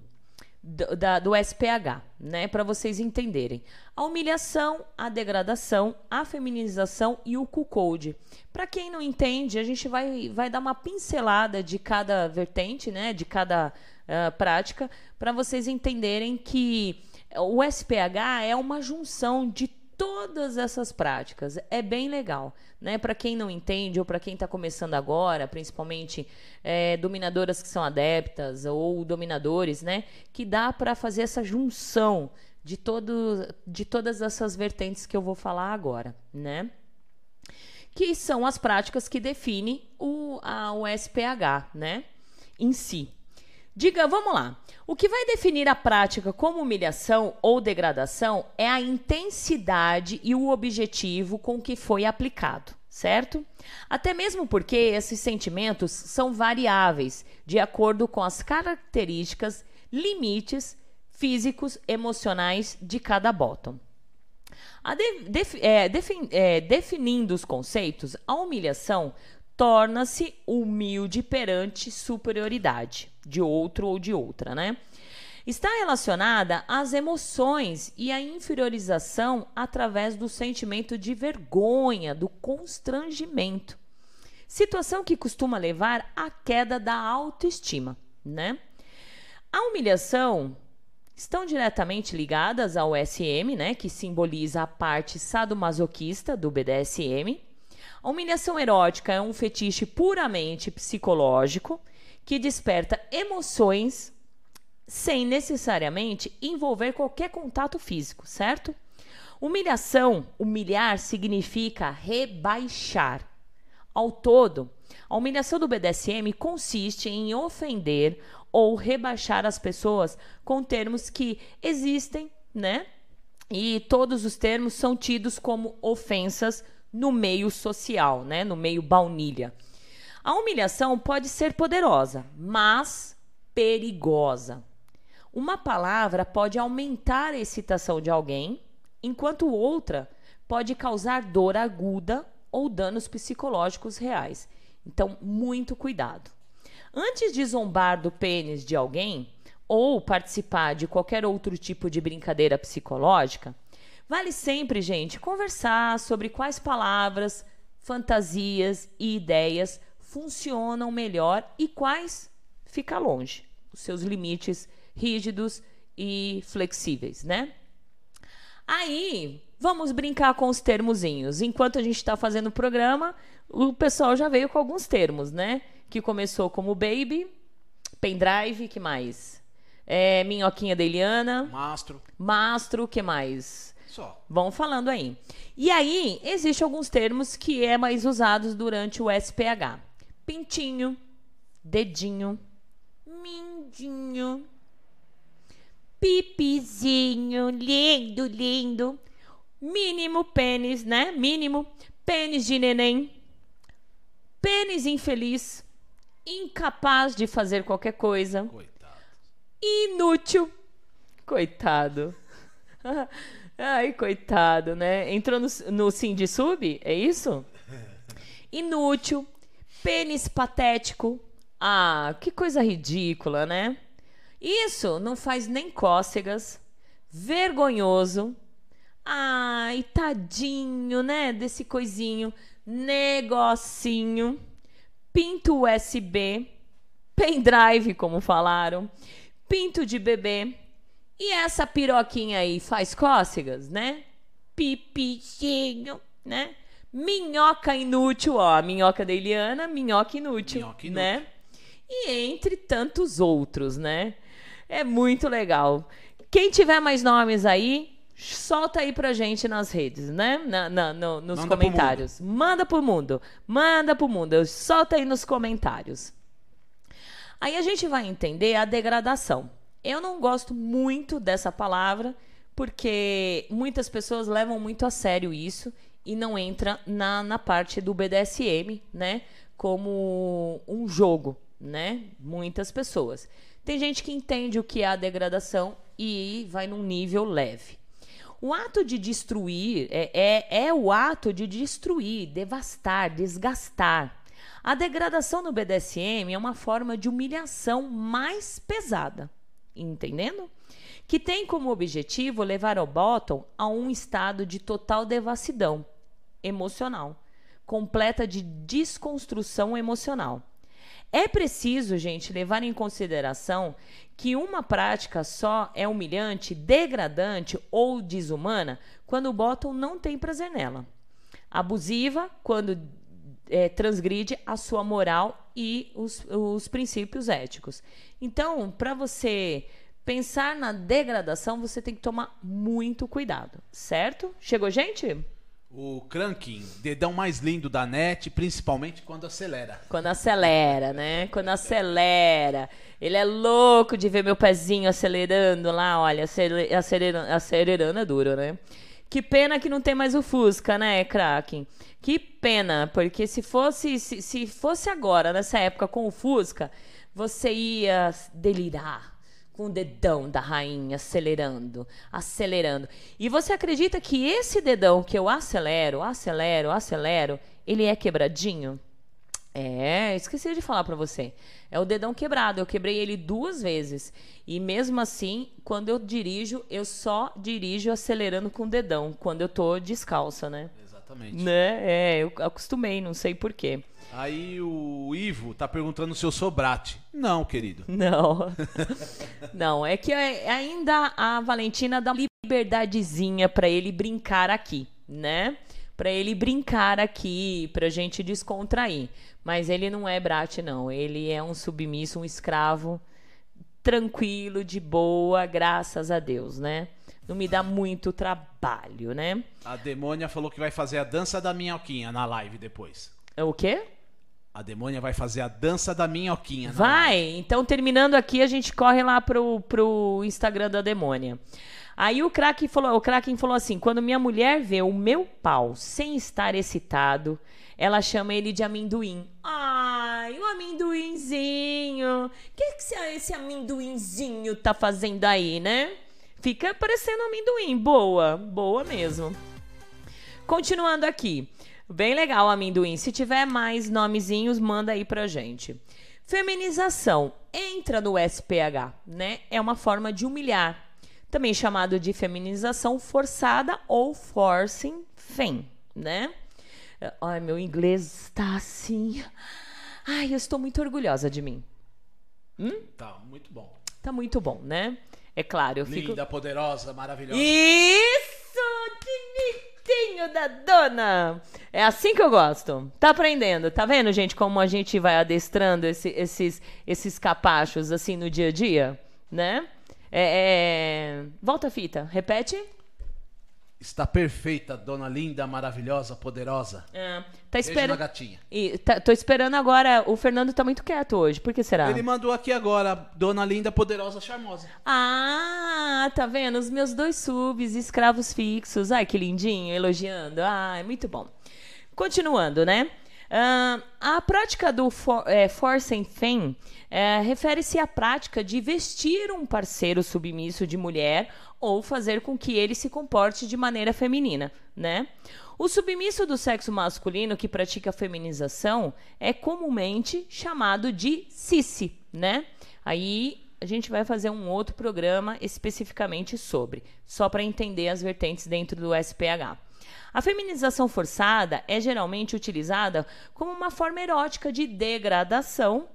do, da, do SPH, né, para vocês entenderem. A humilhação, a degradação, a feminização e o Q-code. Para quem não entende, a gente vai, vai dar uma pincelada de cada vertente, né, de cada uh, prática, para vocês entenderem que o SPH é uma junção de todas essas práticas. É bem legal, né? Para quem não entende ou para quem está começando agora, principalmente é, dominadoras que são adeptas ou dominadores, né? Que dá para fazer essa junção de todo, de todas essas vertentes que eu vou falar agora, né? Que são as práticas que definem o, a, o SPH, né? Em si. Diga, vamos lá. O que vai definir a prática como humilhação ou degradação é a intensidade e o objetivo com que foi aplicado, certo? Até mesmo porque esses sentimentos são variáveis de acordo com as características, limites físicos, emocionais de cada bottom. De, é, defin, é, definindo os conceitos, a humilhação torna-se humilde perante superioridade de outro ou de outra, né? Está relacionada às emoções e à inferiorização através do sentimento de vergonha, do constrangimento. Situação que costuma levar à queda da autoestima, né? A humilhação estão diretamente ligadas ao SM, né, que simboliza a parte sadomasoquista do BDSM. A humilhação erótica é um fetiche puramente psicológico que desperta emoções sem necessariamente envolver qualquer contato físico, certo? Humilhação, humilhar significa rebaixar. Ao todo, a humilhação do BDSM consiste em ofender ou rebaixar as pessoas com termos que existem, né? E todos os termos são tidos como ofensas no meio social, né? No meio baunilha. A humilhação pode ser poderosa, mas perigosa. Uma palavra pode aumentar a excitação de alguém, enquanto outra pode causar dor aguda ou danos psicológicos reais. Então, muito cuidado. Antes de zombar do pênis de alguém ou participar de qualquer outro tipo de brincadeira psicológica, vale sempre, gente, conversar sobre quais palavras, fantasias e ideias funcionam melhor e quais fica longe, os seus limites rígidos e flexíveis, né? Aí, vamos brincar com os termozinhos. Enquanto a gente está fazendo o programa, o pessoal já veio com alguns termos, né? Que começou como baby, pendrive, que mais? É, minhoquinha da Eliana. Mastro. Mastro, que mais? Só. Vão falando aí. E aí, existem alguns termos que é mais usados durante o SPH pintinho, dedinho, mindinho, pipizinho, lindo, lindo, mínimo pênis, né? Mínimo pênis de neném, pênis infeliz, incapaz de fazer qualquer coisa, Coitado. inútil, coitado. Ai, coitado, né? Entrou no, no sim de sub, é isso? Inútil, pênis patético. Ah, que coisa ridícula, né? Isso não faz nem cócegas. Vergonhoso. Ai, tadinho, né? Desse coisinho. Negocinho. Pinto USB. Pendrive, como falaram. Pinto de bebê. E essa piroquinha aí faz cócegas, né? Pipitinho, né? Minhoca inútil, ó. A minhoca da Eliana, minhoca inútil, Minhoca inútil. né? E entre tantos outros, né? É muito legal. Quem tiver mais nomes aí, solta aí pra gente nas redes, né? Na, na- no- nos Manda pro comentários. Manda pro mundo. Manda pro mundo. Solta aí nos comentários. Aí a gente vai entender a degradação. Eu não gosto muito dessa palavra, porque muitas pessoas levam muito a sério isso e não entra na, na parte do BDSM, né? Como um jogo, né? Muitas pessoas. Tem gente que entende o que é a degradação e vai num nível leve. O ato de destruir é, é, é o ato de destruir, devastar, desgastar. A degradação no BDSM é uma forma de humilhação mais pesada, entendendo? Que tem como objetivo levar o bottom a um estado de total devassidão emocional, completa de desconstrução emocional. É preciso, gente, levar em consideração que uma prática só é humilhante, degradante ou desumana quando o bottom não tem prazer nela. Abusiva quando é, transgride a sua moral e os, os princípios éticos. Então, para você pensar na degradação, você tem que tomar muito cuidado, certo? Chegou, gente? O cranking, dedão mais lindo da net, principalmente quando acelera. Quando acelera, né? Quando acelera. Ele é louco de ver meu pezinho acelerando lá, olha, acele- acelerando, acelerando é duro, né? Que pena que não tem mais o Fusca, né, Kraken? Que pena, porque se fosse, se, se fosse agora, nessa época, com o Fusca, você ia delirar com o dedão da rainha acelerando, acelerando. E você acredita que esse dedão que eu acelero, acelero, acelero, ele é quebradinho? É, esqueci de falar pra você. É o dedão quebrado. Eu quebrei ele duas vezes. E mesmo assim, quando eu dirijo, eu só dirijo acelerando com o dedão. Quando eu tô descalça, né? Exatamente. Né? É, eu acostumei, não sei porquê. Aí o Ivo tá perguntando se eu sou brate. Não, querido. Não. Não, é que é- ainda a Valentina dá liberdadezinha pra ele brincar aqui, né? Pra ele brincar aqui, pra gente descontrair. Mas ele não é brate, não. Ele é um submisso, um escravo tranquilo, de boa, graças a Deus, né? Não me dá muito trabalho, né? A demônia falou que vai fazer a dança da minhoquinha na live depois. É O quê? A demônia vai fazer a dança da minhoquinha. Vai! live. Então, terminando aqui, a gente corre lá pro, pro Instagram da demônia. Aí o Kraken falou, o Kraken falou assim: quando minha mulher vê o meu pau sem estar excitado, ela chama ele de amendoim. Ai, o amendoinzinho. O que, que esse amendoinzinho tá fazendo aí, né? Fica parecendo amendoim. Boa, boa mesmo. Continuando aqui. Bem legal, amendoim. Se tiver mais nomezinhos, manda aí pra gente. Feminização entra no SPH, né? É uma forma de humilhar, também chamado de feminização forçada ou forcing fem, né? Ai, meu inglês está assim. Ai, eu estou muito orgulhosa de mim. Tá, muito bom. Tá muito bom, né? É claro, eu fico. Linda, poderosa, maravilhosa. Isso! Bonitinho da dona! É assim que eu gosto. Tá aprendendo? Tá vendo, gente, como a gente vai adestrando esse- esses, esses capachos assim no dia a dia? Né? É, é- Volta a fita, repete. Está perfeita, dona linda, maravilhosa, poderosa. É, tá esperando. gatinha. E, tá- tô esperando agora. O Fernando tá muito quieto hoje. Por que será? Ele mandou aqui agora, dona linda, poderosa, charmosa. Ah, tá vendo? Os meus dois subs, escravos fixos. Ai, que lindinho, elogiando. Ai, muito bom. Continuando, né? Ah, a prática do for, é, force and fem é, refere-se à prática de vestir um parceiro submisso de mulher ou fazer com que ele se comporte de maneira feminina, né? O submisso do sexo masculino que pratica a feminização é comumente chamado de cici, né? Aí a gente vai fazer um outro programa especificamente sobre, só para entender as vertentes dentro do SPH. A feminização forçada é geralmente utilizada como uma forma erótica de degradação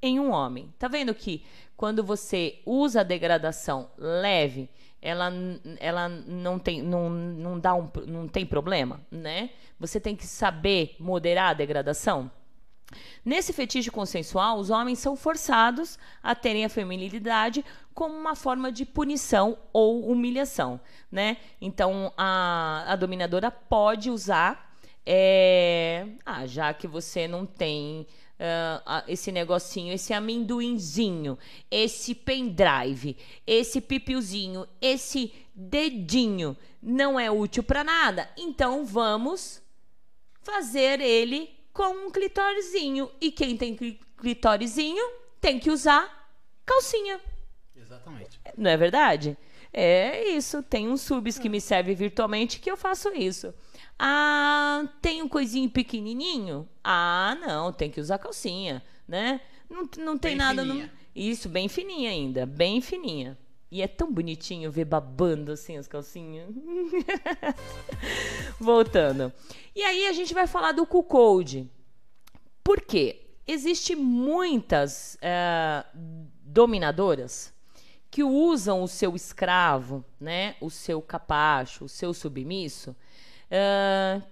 em um homem. Tá vendo que quando você usa a degradação leve, ela, ela não, tem, não, não, dá um, não tem problema, né? Você tem que saber moderar a degradação. Nesse fetiche consensual, os homens são forçados a terem a feminilidade como uma forma de punição ou humilhação, né? Então a, a dominadora pode usar, é, ah, já que você não tem ah, esse negocinho, esse amendoinzinho, esse pendrive, esse pipiozinho, esse dedinho não é útil para nada, então vamos fazer ele com um clitórizinho. E quem tem cli- clitórizinho tem que usar calcinha. Exatamente. Não é verdade? É isso. Tem uns subs que me servem virtualmente que eu faço isso. Ah, tem um coisinho pequenininho? Ah, não, tem que usar calcinha, né? Não, não tem Bem nada no... Isso, bem fininha ainda, bem fininha. E é tão bonitinho ver babando assim as calcinhas. Voltando. E aí a gente vai falar do Q-Code. Por quê? Existem muitas eh, dominadoras que usam o seu escravo, né, o seu capacho, o seu submisso. Eh,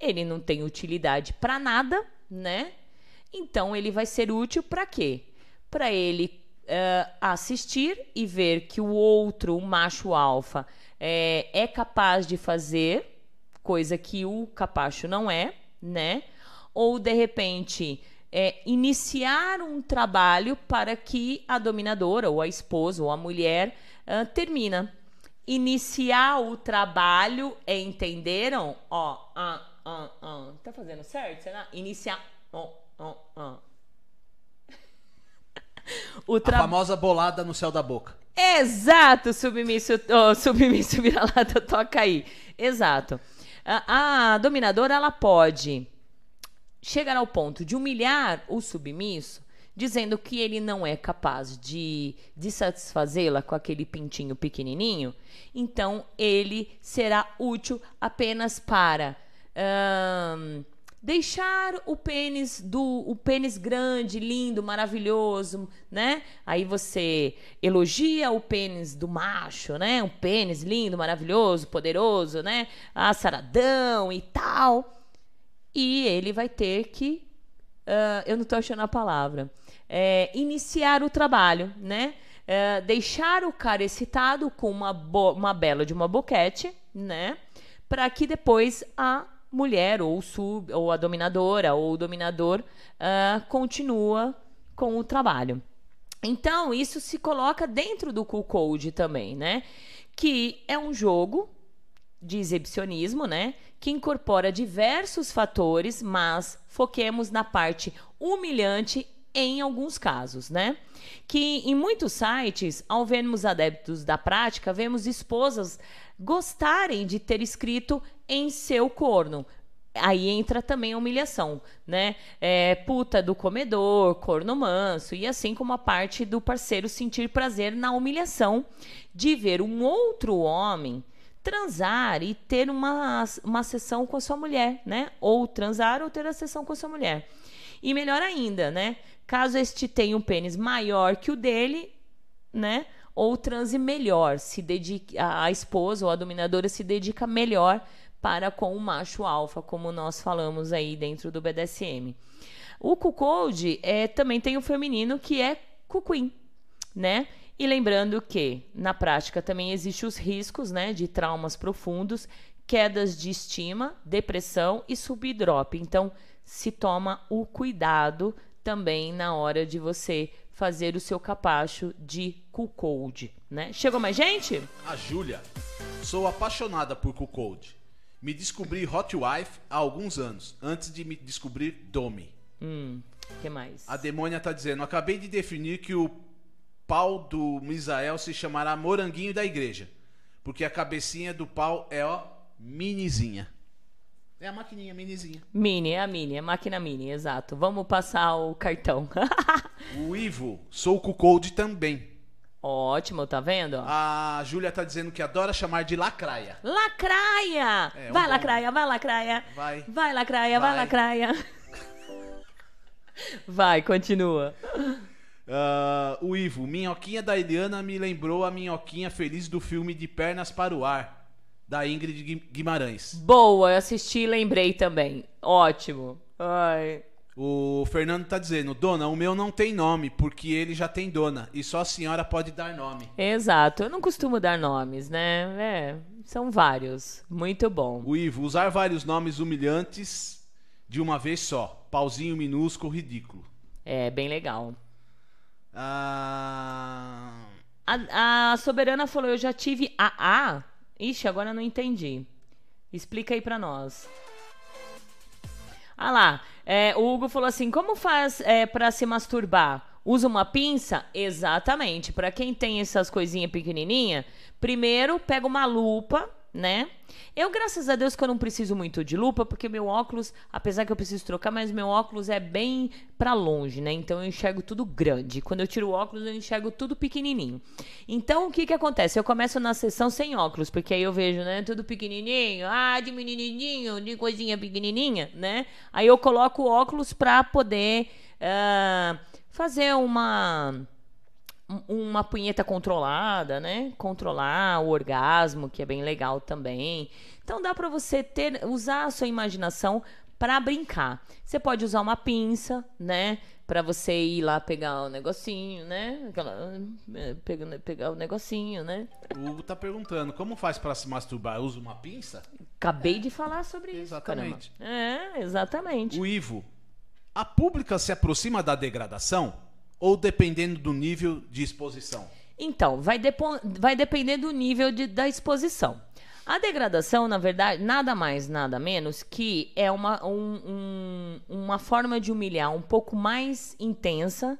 ele não tem utilidade para nada, né? Então ele vai ser útil para quê? Para ele eh, assistir e ver que o outro, o macho alfa, eh, é capaz de fazer coisa que o capacho não é, né? Ou de repente é, iniciar um trabalho para que a dominadora, ou a esposa, ou a mulher ah, termina. Iniciar o trabalho, entenderam? Ó, ah, ah, ah. tá fazendo certo? Será? Iniciar. ó, ó, ó. O A tra... famosa bolada no céu da boca. Exato, submisso, oh, submisso vira-lata, toca aí. Exato. A, a dominadora, ela pode chegar ao ponto de humilhar o submisso, dizendo que ele não é capaz de, de satisfazê-la com aquele pintinho pequenininho, então ele será útil apenas para ahn, deixar o pênis do o pênis grande, lindo, maravilhoso, né? Aí você elogia o pênis do macho, né? Um pênis lindo, maravilhoso, poderoso, né? Ah, saradão e tal. E ele vai ter que ah, eu não estou achando a palavra. É, iniciar o trabalho, né? É, deixar o cara excitado com uma, uma bela de uma boquete, né? Para que depois a mulher, ou sub, ou a dominadora, ou o dominador ah, continua com o trabalho. Então, isso se coloca dentro do Cool Code também, né? Que é um jogo de exibicionismo, né? Que incorpora diversos fatores, mas foquemos na parte humilhante em alguns casos, né? Que em muitos sites, ao vermos adeptos da prática, vemos esposas gostarem de ter escrito em seu corno. Aí entra também a humilhação, né? É, puta do comedor, corno manso, e assim como a parte do parceiro sentir prazer na humilhação de ver um outro homem transar e ter uma, uma sessão com a sua mulher, né? Ou transar ou ter a sessão com a sua mulher. E melhor ainda, né? Caso este tenha um pênis maior que o dele, né? Ou transe melhor, se dedique, a, esposa ou a dominadora se dedica melhor para com o macho alfa, como nós falamos aí dentro do BDSM. O cuckold é, também tem o feminino que é cuquim, né? E lembrando que na prática também existem os riscos, né, de traumas profundos quedas de estima, depressão e subdrop. Então, se toma o cuidado também na hora de você fazer o seu capacho de Q-Code, né? Chegou mais gente? A Júlia. Sou apaixonada por Q-Code. Me descobri Hot Wife há alguns anos, antes de me descobrir Domi. Hum, que mais? A demônia tá dizendo: acabei de definir que o pau do Misael se chamará Moranguinho da Igreja. Porque a cabecinha do pau é, ó, minizinha. É a maquininha minizinha. Mini, é a mini, é a máquina mini, exato. Vamos passar o cartão. O Ivo, sou o Code também. Ótimo, tá vendo? A Júlia tá dizendo que adora chamar de lacraia. Lacraia! É, um vai, bom. lacraia, vai, lacraia. Vai. Vai, lacraia, vai, Vai. lacraia. Vai, continua. Ah, o Ivo, minhoquinha da Eliana me lembrou a minhoquinha feliz do filme De Pernas para o Ar, da Ingrid Gui- Guimarães. Boa, eu assisti e lembrei também. Ótimo. Ai. O Fernando tá dizendo, dona, o meu não tem nome, porque ele já tem dona, e só a senhora pode dar nome. Exato, eu não costumo dar nomes, né? É, são vários. Muito bom. O Ivo, usar vários nomes humilhantes de uma vez só. Pauzinho minúsculo, ridículo. É, bem legal. Ah, A, a Soberana falou, eu já tive AA. Ixi, agora não entendi. Explica aí pra nós. Ah lá, é, o Hugo falou assim, como faz é, para se masturbar? Usa uma pinça? Exatamente. Pra quem tem essas coisinhas pequenininha, primeiro pega uma lupa, né? Eu, graças a Deus, que eu não preciso muito de lupa, porque meu óculos, apesar que eu preciso trocar, mas meu óculos é bem pra longe, né? Então eu enxergo tudo grande. Quando eu tiro o óculos, eu enxergo tudo pequenininho. Então, o que que acontece? Eu começo na sessão sem óculos, porque aí eu vejo, né, tudo pequenininho, ah, de menininho, de coisinha pequenininha, né? Aí eu coloco o óculos pra poder ah, fazer uma um- uma punheta controlada, né? Controlar o orgasmo, que é bem legal também. Então dá pra você ter usar a sua imaginação pra brincar. Você pode usar uma pinça, né? Pra você ir lá pegar o negocinho, né? Aquela, eh, pegar, pegar o negocinho, né? o Hugo tá perguntando, como faz para se masturbar? Usa uma pinça? Acabei de falar sobre isso. Exatamente. É, exatamente. O Ivo, a pública se aproxima da degradação ou dependendo do nível de exposição? Então, vai, vai depender do nível de- da exposição. A degradação, na verdade, nada mais, nada menos que é uma, um- um- uma forma de humilhar um pouco mais intensa,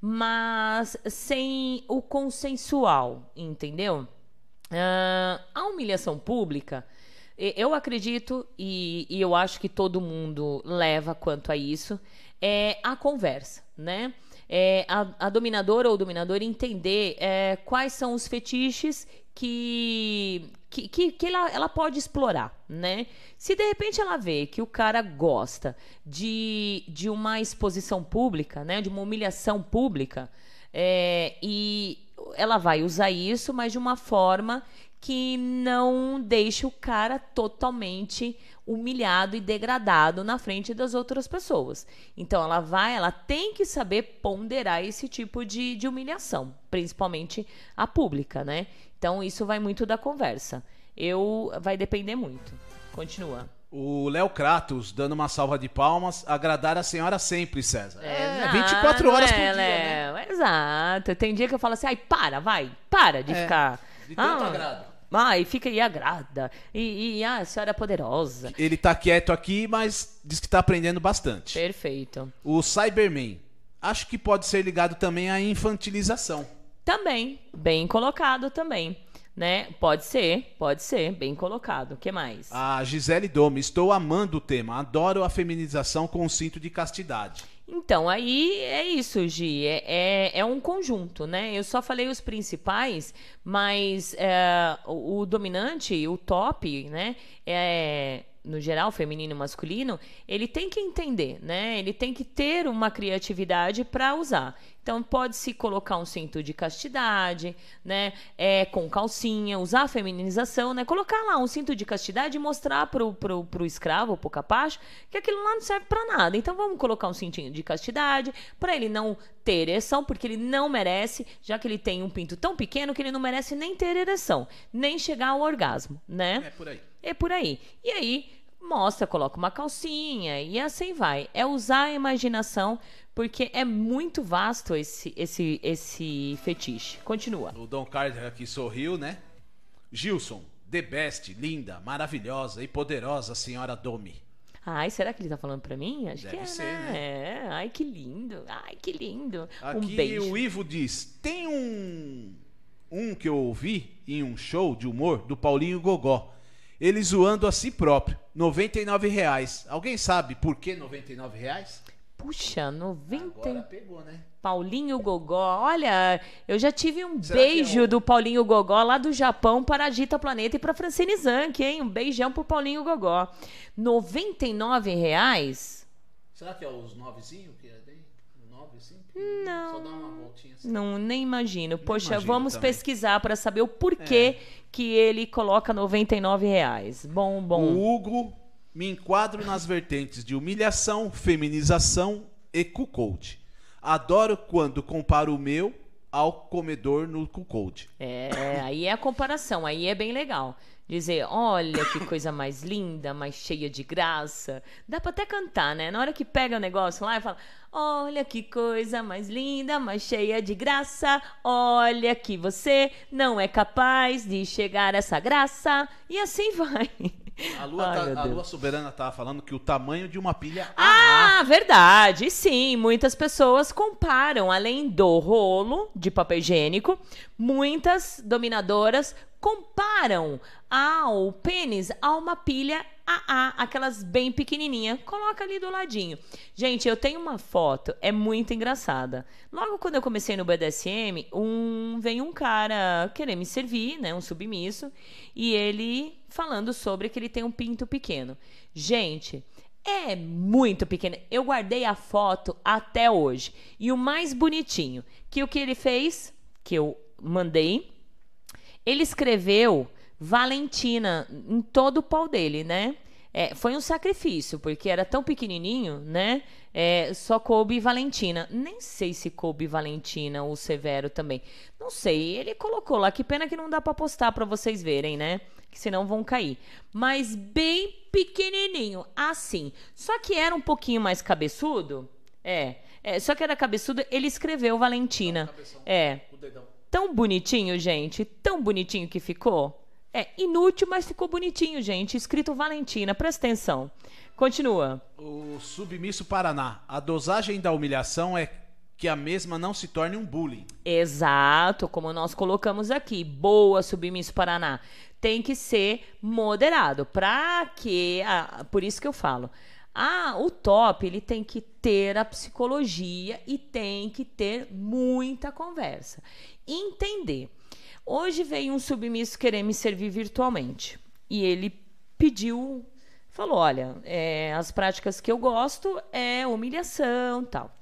mas sem o consensual, entendeu? Ah, a humilhação pública, eu acredito e, e eu acho que todo mundo leva quanto a isso, é a conversa, né? É a, a dominadora ou dominador entender é, quais são os fetiches que, que, que, que ela, ela pode explorar, né? Se de repente ela vê que o cara gosta de, de uma exposição pública, né? De uma humilhação pública, é, e ela vai usar isso, mas de uma forma que não deixe o cara totalmente humilhado e degradado na frente das outras pessoas. Então ela vai, ela tem que saber ponderar esse tipo de, de humilhação, principalmente a pública, né? Então isso vai muito da conversa. Eu vai depender muito. Continua. O Léo Kratos, dando uma salva de palmas, agradar a senhora sempre, César. É, Exato, 24 horas por é, dia, né? Léo, Exato. Tem dia que eu falo assim, ai, para, vai, para de É, ficar. de tanto agrado. Ah, e fica e agrada. E, e ah, a senhora é poderosa. Ele tá quieto aqui, mas diz que tá aprendendo bastante. Perfeito. O Cyberman, acho que pode ser ligado também à infantilização. Também, bem colocado também. Né? Pode ser, pode ser, bem colocado. O que mais? A Gisele Dome, estou amando o tema, adoro a feminização com o cinto de castidade. Então, aí é isso, Gi. É, é, é um conjunto, né? Eu só falei os principais, mas é, o, o dominante, o top, né? É, no geral, feminino e masculino, ele tem que entender, né? Ele tem que ter uma criatividade para usar. Então, pode-se colocar um cinto de castidade, né? É, com calcinha, usar a feminização, né? Colocar lá um cinto de castidade e mostrar pro, pro, pro escravo, pro capacho, que aquilo lá não serve para nada. Então, vamos colocar um cintinho de castidade para ele não ter ereção, porque ele não merece, já que ele tem um pinto tão pequeno que ele não merece nem ter ereção, nem chegar ao orgasmo, né? É por aí. É por aí. E aí mostra, coloca uma calcinha e assim vai. É usar a imaginação porque é muito vasto esse esse esse fetiche. Continua. O Dom Carlos aqui sorriu, né? Gilson, the best, linda, maravilhosa e poderosa senhora Domi. Ai, será que ele tá falando pra mim? Acho Deve que é, ser, né? né? É. Ai, que lindo. Ai, que lindo. Aqui um beijo. o Ivo diz: tem um um que eu ouvi em um show de humor do Paulinho Gogó. Ele zoando a si próprio. 99 reais. Alguém sabe por que 99 reais? Puxa, 90. Agora pegou, né? Paulinho Gogó. Olha, eu já tive um Será que beijo é do Paulinho Gogó lá do Japão para a Gita Planeta e para Francine Zanck, hein? Um beijão pro Paulinho Gogó. 99 reais? Será que é os novezinhos que é Nove assim? Não. Só dá uma voltinha assim. Não, nem imagino. Poxa, imagino vamos também. É. pesquisar para saber o porquê que ele coloca 99 reais. Bom, bom. O Hugo me enquadro nas vertentes de humilhação, feminização e cuckold. Adoro quando comparo o meu ao comedor no cuckold. É, aí é a comparação, aí é bem legal. Dizer, olha que coisa mais linda, mais cheia de graça. Dá pra até cantar, né? Na hora que pega o negócio lá e fala, olha que coisa mais linda, mais cheia de graça. Olha que você não é capaz de chegar a essa graça. E assim vai. A lua, Ai, tá- a lua soberana tava falando que o tamanho de uma pilha Ah, verdade. Sim, muitas pessoas comparam, além do rolo de papel higiênico, muitas dominadoras comparam ao pênis a uma pilha AA, aquelas bem pequenininha. Coloca ali do ladinho. Gente, eu tenho uma foto, é muito engraçada. Logo quando eu comecei no BDSM, um veio um cara querer me servir, né, um submisso, e ele falando sobre que ele tem um pinto pequeno. Gente, é muito pequeno. Eu guardei a foto até hoje. E o mais bonitinho, que o que ele fez, que eu mandei, ele escreveu Valentina em todo o pau dele, né? É, foi um sacrifício, porque era tão pequenininho, né? É, só coube Valentina. Nem sei se coube Valentina ou Severo também. Não sei. Ele colocou lá. Que pena que não dá pra postar pra vocês verem, né? Que senão vão cair. Mas bem pequenininho, assim. Só que era um pouquinho mais cabeçudo. É. é só que era cabeçudo. Ele escreveu Valentina. É. Tão bonitinho, gente. Tão bonitinho que ficou. É inútil, mas ficou bonitinho, gente. Escrito Valentina. Presta atenção. Continua. O submisso Paraná. A dosagem da humilhação é que a mesma não se torne um bullying. Exato, como nós colocamos aqui. Boa, Submisso Paraná. Tem que ser moderado. Pra que. ah, por isso que eu falo. Ah, o top, ele tem que ter a psicologia e tem que ter muita conversa. Entender. Hoje veio um submisso querer me servir virtualmente. E ele pediu, falou: olha, é, as práticas que eu gosto é humilhação tal.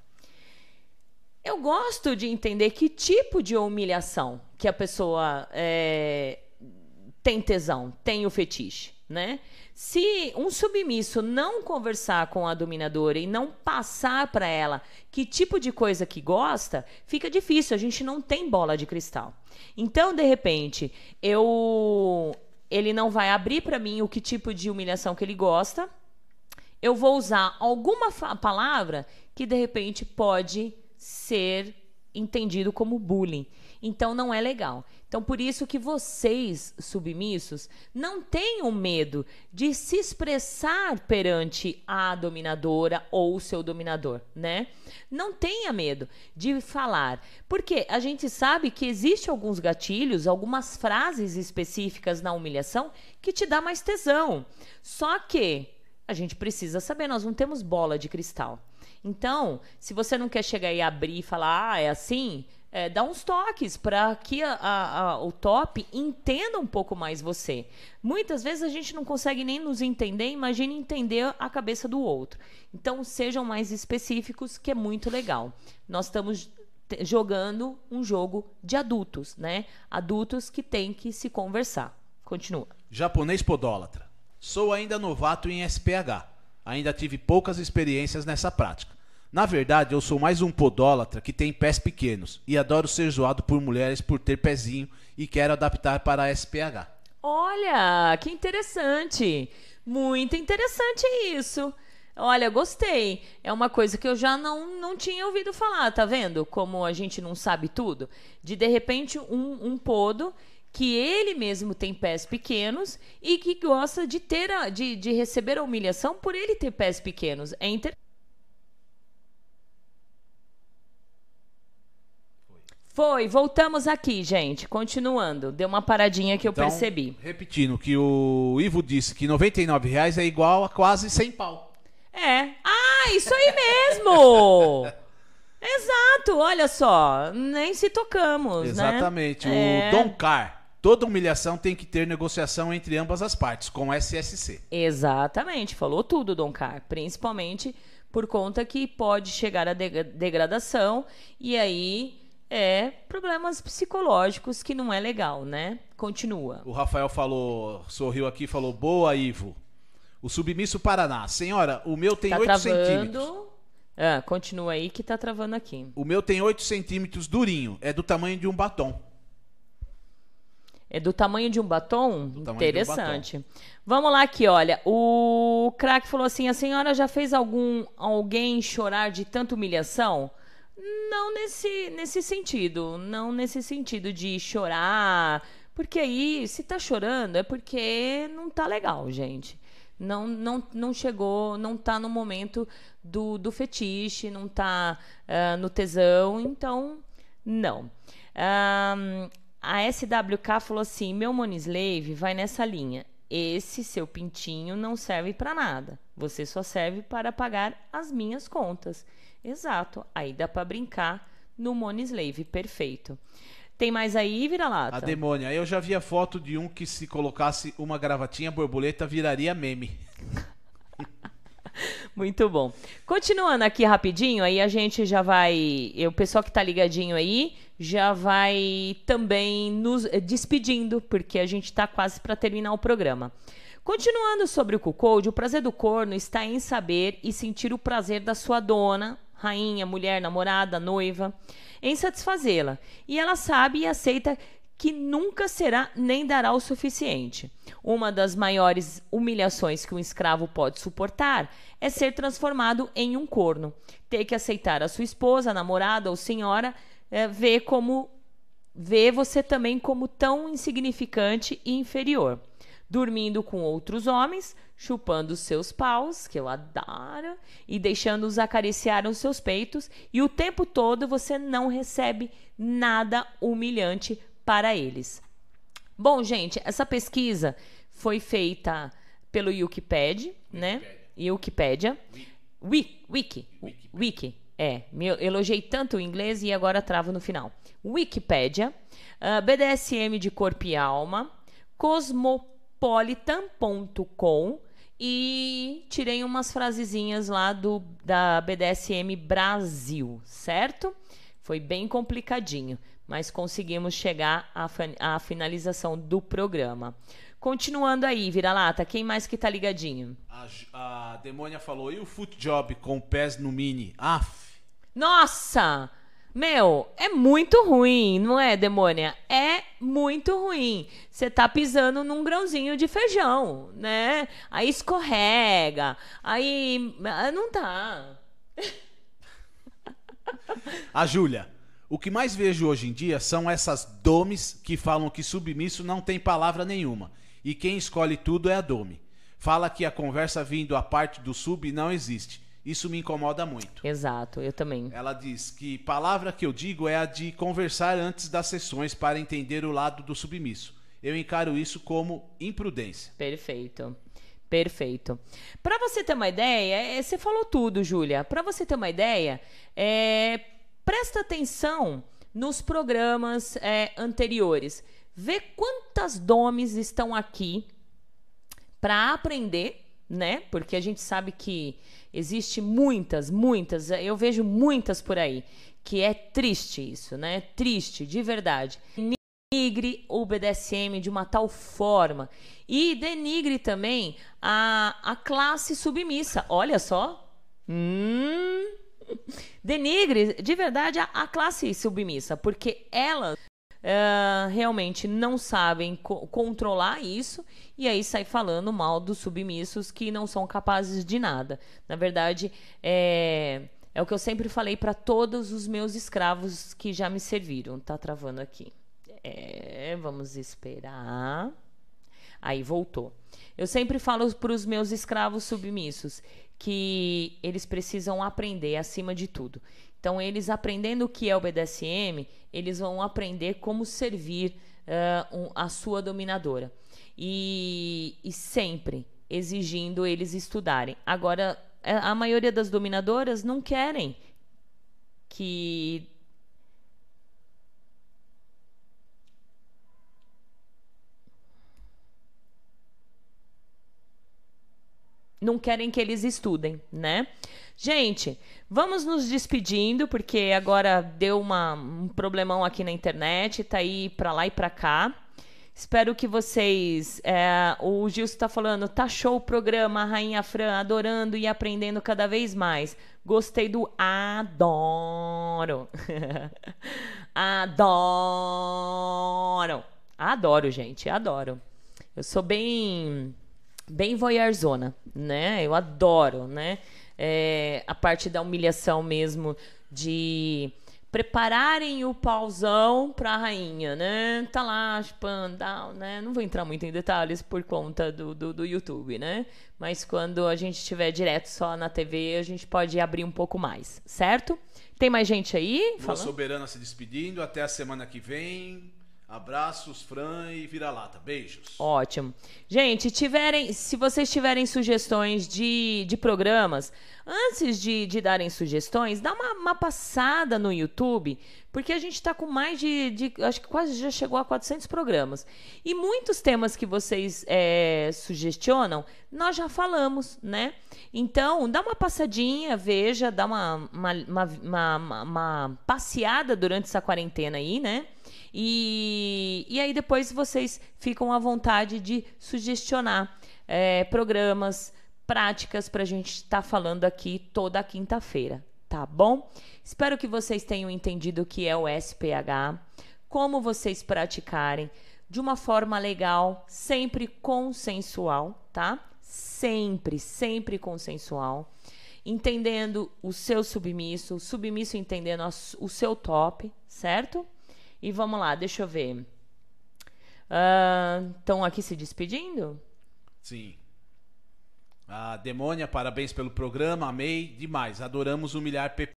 Eu gosto de entender que tipo de humilhação que a pessoa é, tem tesão, tem o fetiche, né? Se um submisso não conversar com a dominadora e não passar para ela que tipo de coisa que gosta, fica difícil, a gente não tem bola de cristal. Então, de repente, eu ele não vai abrir para mim o que tipo de humilhação que ele gosta. Eu vou usar alguma palavra que de repente pode ser entendido como bullying. Então não é legal. Então por isso que vocês, submissos, não tenham medo de se expressar perante a dominadora ou o seu dominador, né? Não tenha medo de falar, porque a gente sabe que existe alguns gatilhos, algumas frases específicas na humilhação que te dá mais tesão. Só que a gente precisa saber, nós não temos bola de cristal. Então, se você não quer chegar e abrir e falar, ah, é assim, é, dá uns toques para que a- a- a- o top entenda um pouco mais você. Muitas vezes a gente não consegue nem nos entender, imagine entender a cabeça do outro. Então, sejam mais específicos, que é muito legal. Nós estamos jogando um jogo de adultos, né? Adultos que têm que se conversar. Continua. Japonês podólatra. Sou ainda novato em SPH. Ainda tive poucas experiências nessa prática. Na verdade, eu sou mais um podólatra que tem pés pequenos e adoro ser zoado por mulheres por ter pezinho e quero adaptar para a SPH. Olha, que interessante. Muito interessante isso. Olha, gostei. É uma coisa que eu já não, não tinha ouvido falar, tá vendo? Como a gente não sabe tudo. De de repente um, um podo que ele mesmo tem pés pequenos e que gosta de ter a, de, de receber a humilhação por ele ter pés pequenos. É interessante. Foi, voltamos aqui, gente. Continuando. Deu uma paradinha que eu Então, percebi. Repetindo, que o Ivo disse que 99 reais é igual a quase 100 pau. É. Ah, isso aí mesmo! Exato, olha só. Nem se tocamos, Exatamente. né? O É. Don Car. Toda humilhação tem que ter negociação entre ambas as partes, com SSC. Exatamente, falou tudo, Dom Car. Principalmente por conta que pode chegar a deg- degradação e aí é problemas psicológicos que não é legal, né? Continua. O Rafael falou, sorriu aqui e falou: Boa, Ivo. O submisso Paraná. Senhora, o meu tem tá 8 centímetros. travando. Ah, continua aí que tá travando aqui. O meu tem 8 centímetros durinho. É do tamanho de um batom. É do tamanho de um batom? tamanho de um Interessante. Vamos lá aqui, olha. O craque falou assim: a senhora já fez algum alguém chorar de tanta humilhação? Não nesse, nesse sentido. Não nesse sentido de chorar. Porque aí, se tá chorando, é porque não tá legal, gente. Não, não, não chegou, não tá no momento do, do fetiche, não tá ah, no tesão, então, não. Ahn, a SWK falou assim: meu Monislave vai nessa linha. Esse seu pintinho não serve para nada. Você só serve para pagar as minhas contas. Exato. Aí dá para brincar no Monislave. Perfeito. Tem mais aí, A vira-lata? demônia. Eu já vi a foto de um que se colocasse uma gravatinha borboleta viraria meme. Muito bom. Continuando aqui rapidinho, aí a gente já vai. O pessoal que tá ligadinho aí já vai também nos eh, despedindo, porque a gente tá quase para terminar o programa. Continuando sobre o cuckold, o prazer do corno está em saber e sentir o prazer da sua dona, rainha, mulher, namorada, noiva, em satisfazê-la. E ela sabe e aceita que nunca será nem dará o suficiente. Uma das maiores humilhações que um escravo pode suportar é ser transformado em um corno. Ter que aceitar a sua esposa, namorada ou senhora eh, ver como vê você também como tão insignificante e inferior. Dormindo com outros homens, chupando os seus paus, que eu adoro, e deixando-os acariciar os seus peitos, e o tempo todo você não recebe nada humilhante para eles. Bom, gente, essa pesquisa foi feita pelo Wikipedia, né? Wikipedia. Wiki, Wiki, Wiki. É, me elogiei tanto o inglês e agora travo no final. Wikipedia, ah, BDSM de corpo e alma, cosmopolitan.com e tirei umas frasezinhas lá do da BDSM Brasil, certo? Foi bem complicadinho, mas conseguimos chegar à, à finalização do programa. Continuando aí, vira-lata, quem mais que tá ligadinho? A, a demônia falou: E o foot job com pés no mini? Aff. Nossa! Meu, é muito ruim, não é, demônia? É muito ruim. Você tá pisando num grãozinho de feijão, né? Aí escorrega. Aí. ah, Não tá. A Júlia. O que mais vejo hoje em dia são essas domes que falam que submisso não tem palavra nenhuma. E quem escolhe tudo é a dome. Fala que a conversa vindo a parte do sub não existe. Isso me incomoda muito. Exato, eu também. Ela diz que palavra que eu digo é a de conversar antes das sessões para entender o lado do submisso. Eu encaro isso como imprudência. Perfeito. Perfeito. Para você ter uma ideia, é, você falou tudo, Júlia. Para você ter uma ideia, é, presta atenção nos programas é, anteriores. Vê quantas domes estão aqui para aprender, né? Porque a gente sabe que existe muitas, muitas, eu vejo muitas por aí, que é triste isso, né? Triste, de verdade. Denigre o BDSM de uma tal forma e denigre também a, a classe submissa. Olha só. Hum. Denigre de verdade a, a classe submissa, porque elas uh, realmente não sabem co controlar isso e aí sai falando mal dos submissos que não são capazes de nada. Na verdade, é, é o que eu sempre falei para todos os meus escravos que já me serviram. Tá travando aqui. É, vamos esperar. Aí voltou. Eu sempre falo para os meus escravos submissos que eles precisam aprender acima de tudo. Então, eles aprendendo o que é o BDSM, eles vão aprender como servir uh, um, a sua dominadora. E, e sempre exigindo eles estudarem. Agora, a maioria das dominadoras não querem que não querem que eles estudem, né? Gente, vamos nos despedindo, porque agora deu uma, um problemão aqui na internet, tá aí pra lá e pra cá. Espero que vocês. É, o Gilson está falando, tá show o programa, Rainha Fran, adorando e aprendendo cada vez mais. Gostei do adoro. adoro. Adoro, gente, adoro. Eu sou bem bem voyeurzona, né? Eu adoro, né? É, a parte da humilhação mesmo, de prepararem o pauzão para a rainha, né? Tá lá, chupando, né? Não vou entrar muito em detalhes por conta do, do, do, YouTube, né? Mas quando a gente estiver direto só na TV, a gente pode abrir um pouco mais, certo? Tem mais gente aí? Lua Soberana se despedindo. Até a semana que vem. Abraços, Fran e vira-lata. Beijos. Ótimo. Gente, tiverem, se vocês tiverem sugestões de, de programas, antes de, de darem sugestões, dá uma, uma passada no YouTube, porque a gente está com mais de, de, Acho que quase já chegou a 400 programas. E muitos temas que vocês é, sugestionam, nós já falamos, né? Então, dá uma passadinha, veja, dá uma, uma, uma, uma, uma passeada durante essa quarentena aí, né? E, e aí depois vocês ficam à vontade de sugestionar é, programas, práticas para a gente estar tá falando aqui toda quinta-feira, tá bom? Espero que vocês tenham entendido o que é o SPH, como vocês praticarem de uma forma legal, sempre consensual, tá? Sempre, sempre consensual. Entendendo o seu submisso, o submisso entendendo o seu top, certo? E vamos lá, deixa eu ver. Estão uh, aqui se despedindo? Sim. A Demônia, parabéns pelo programa, amei demais. Adoramos humilhar Pepe.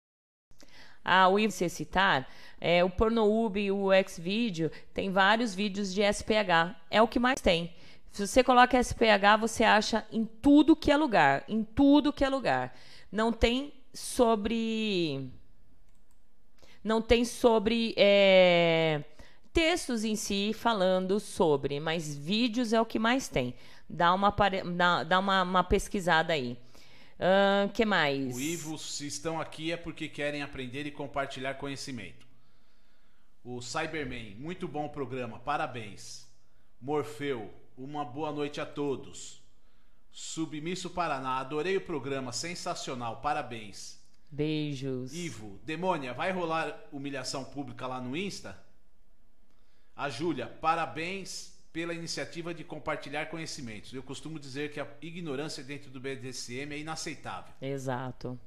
Ah, o Ivo, você citar, é, o Pornoub e o Xvideo tem vários vídeos de SPH. É o que mais tem. Se você coloca SPH, você acha em tudo que é lugar. Em tudo que é lugar. Não tem sobre não tem sobre é, textos em si falando sobre, mas vídeos é o que mais tem. Dá uma, dá, dá uma, uma pesquisada aí. O uh, que mais? O Ivo, se estão aqui é porque querem aprender e compartilhar conhecimento. O Cyberman, muito bom programa, parabéns. Morfeu, uma boa noite a todos. Submisso Paraná, adorei o programa, sensacional, parabéns. Beijos. Ivo, Demônia, vai rolar humilhação pública lá no Insta? A Júlia, parabéns pela iniciativa de compartilhar conhecimentos. Eu costumo dizer que a ignorância dentro do BDSM é inaceitável. Exato.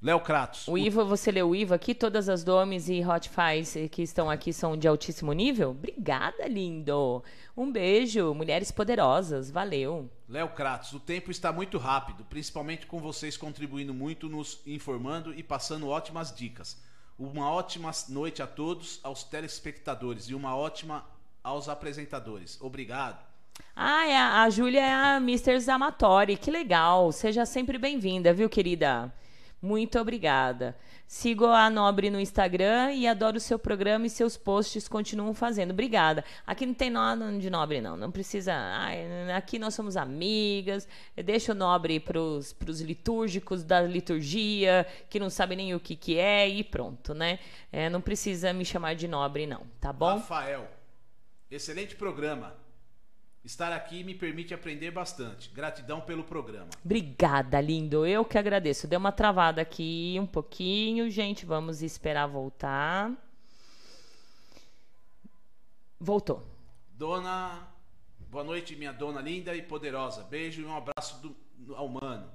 Léo Kratos. O Ivo, você leu o Ivo aqui? Todas as domes e hotfis que estão aqui são de altíssimo nível? Obrigada, lindo. Um beijo, mulheres poderosas. Valeu. Léo Kratos, o tempo está muito rápido, principalmente com vocês contribuindo muito, nos informando e passando ótimas dicas. Uma ótima noite a todos, aos telespectadores, e uma ótima aos apresentadores. Obrigado. Ah, é, a Júlia é a Mr. Zamatori. Que legal. Seja sempre bem-vinda, viu, querida? Muito obrigada. Sigo a Nobre no Instagram e adoro o seu programa e seus posts continuam fazendo. Obrigada. Aqui não tem nada de Nobre, não. Não precisa. Ai, aqui nós somos amigas. Deixa o Nobre para os litúrgicos da liturgia, que não sabem nem o que, que é, e pronto, né? É, não precisa me chamar de Nobre, não. Tá bom? Rafael, excelente programa. Estar aqui me permite aprender bastante. Gratidão pelo programa. Obrigada, lindo. Eu que agradeço. Deu uma travada aqui um pouquinho, gente. Vamos esperar voltar. Voltou. Dona. Boa noite, minha dona linda e poderosa. Beijo e um abraço do, ao mano.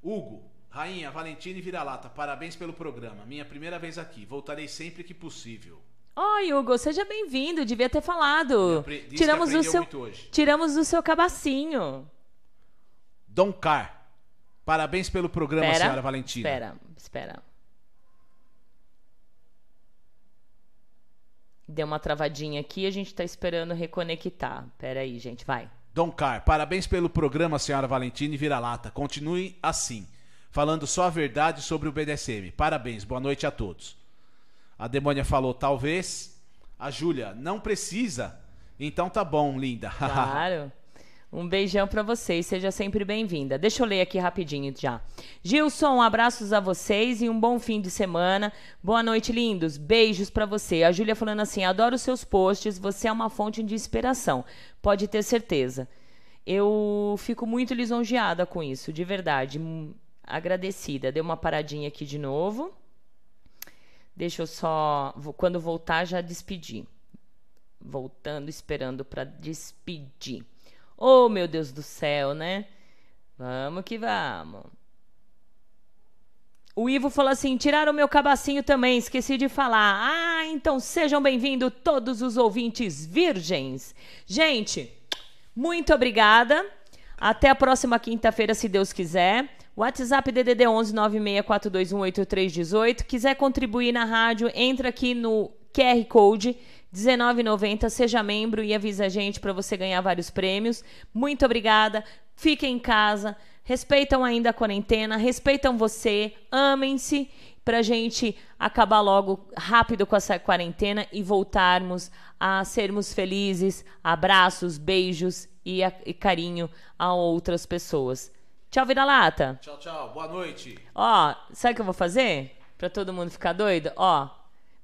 Hugo, Rainha, Valentina e Vira-Lata, parabéns pelo programa. Minha primeira vez aqui. Voltarei sempre que possível. Oi, Hugo, seja bem-vindo. Devia ter falado. Tiramos o seu. Tiramos o seu cabacinho. Dom Car, parabéns pelo programa, senhora Valentina. Espera, espera. Deu uma travadinha aqui, a gente tá esperando reconectar. Pera aí, gente, vai. Dom Car, parabéns pelo programa, senhora Valentina e Vira-Lata. Continue assim, falando só a verdade sobre o BDSM. Parabéns, boa noite a todos. A demônia falou, talvez. A Júlia, não precisa. Então tá bom, linda. Claro. Um beijão pra vocês, seja sempre bem-vinda. Deixa eu ler aqui rapidinho já. Gilson, abraços a vocês e um bom fim de semana. Boa noite, lindos. Beijos pra você. A Júlia falando assim: adoro seus posts, você é uma fonte de inspiração. Pode ter certeza. Eu fico muito lisonjeada com isso, de verdade. Hum, Agradecida. Deu uma paradinha aqui de novo. Deixa eu só. Quando voltar, já despedir voltando, esperando para despedir. Oh, meu Deus do céu, né? Vamos que vamos. O Ivo falou assim: tiraram o meu cabacinho também, esqueci de falar. Ah, então sejam bem-vindos todos os ouvintes virgens. Gente, muito obrigada. Até a próxima quinta-feira, se Deus quiser. WhatsApp DDD 11 964218318. Quiser contribuir na rádio, entra aqui no QR Code 1990, seja membro e avisa a gente para você ganhar vários prêmios. Muito obrigada. Fiquem em casa. Respeitam ainda a quarentena, respeitam você, amem-se pra gente acabar logo rápido com essa quarentena e voltarmos a sermos felizes, abraços, beijos e, a- e carinho a outras pessoas. Tchau, vira-lata. tchau, tchau. Boa noite. Ó, sabe o que eu vou fazer? Pra todo mundo ficar doido? Ó,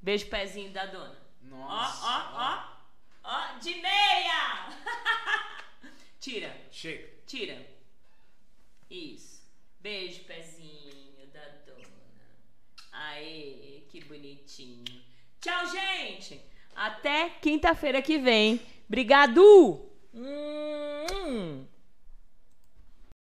beijo pezinho da dona. Nossa. Ó, ó, ó. Ó, de meia! tira, Chega. tira. Isso. Beijo pezinho da dona. Aê, que bonitinho. Tchau, gente. Até quinta-feira que vem. Obrigado! Hum.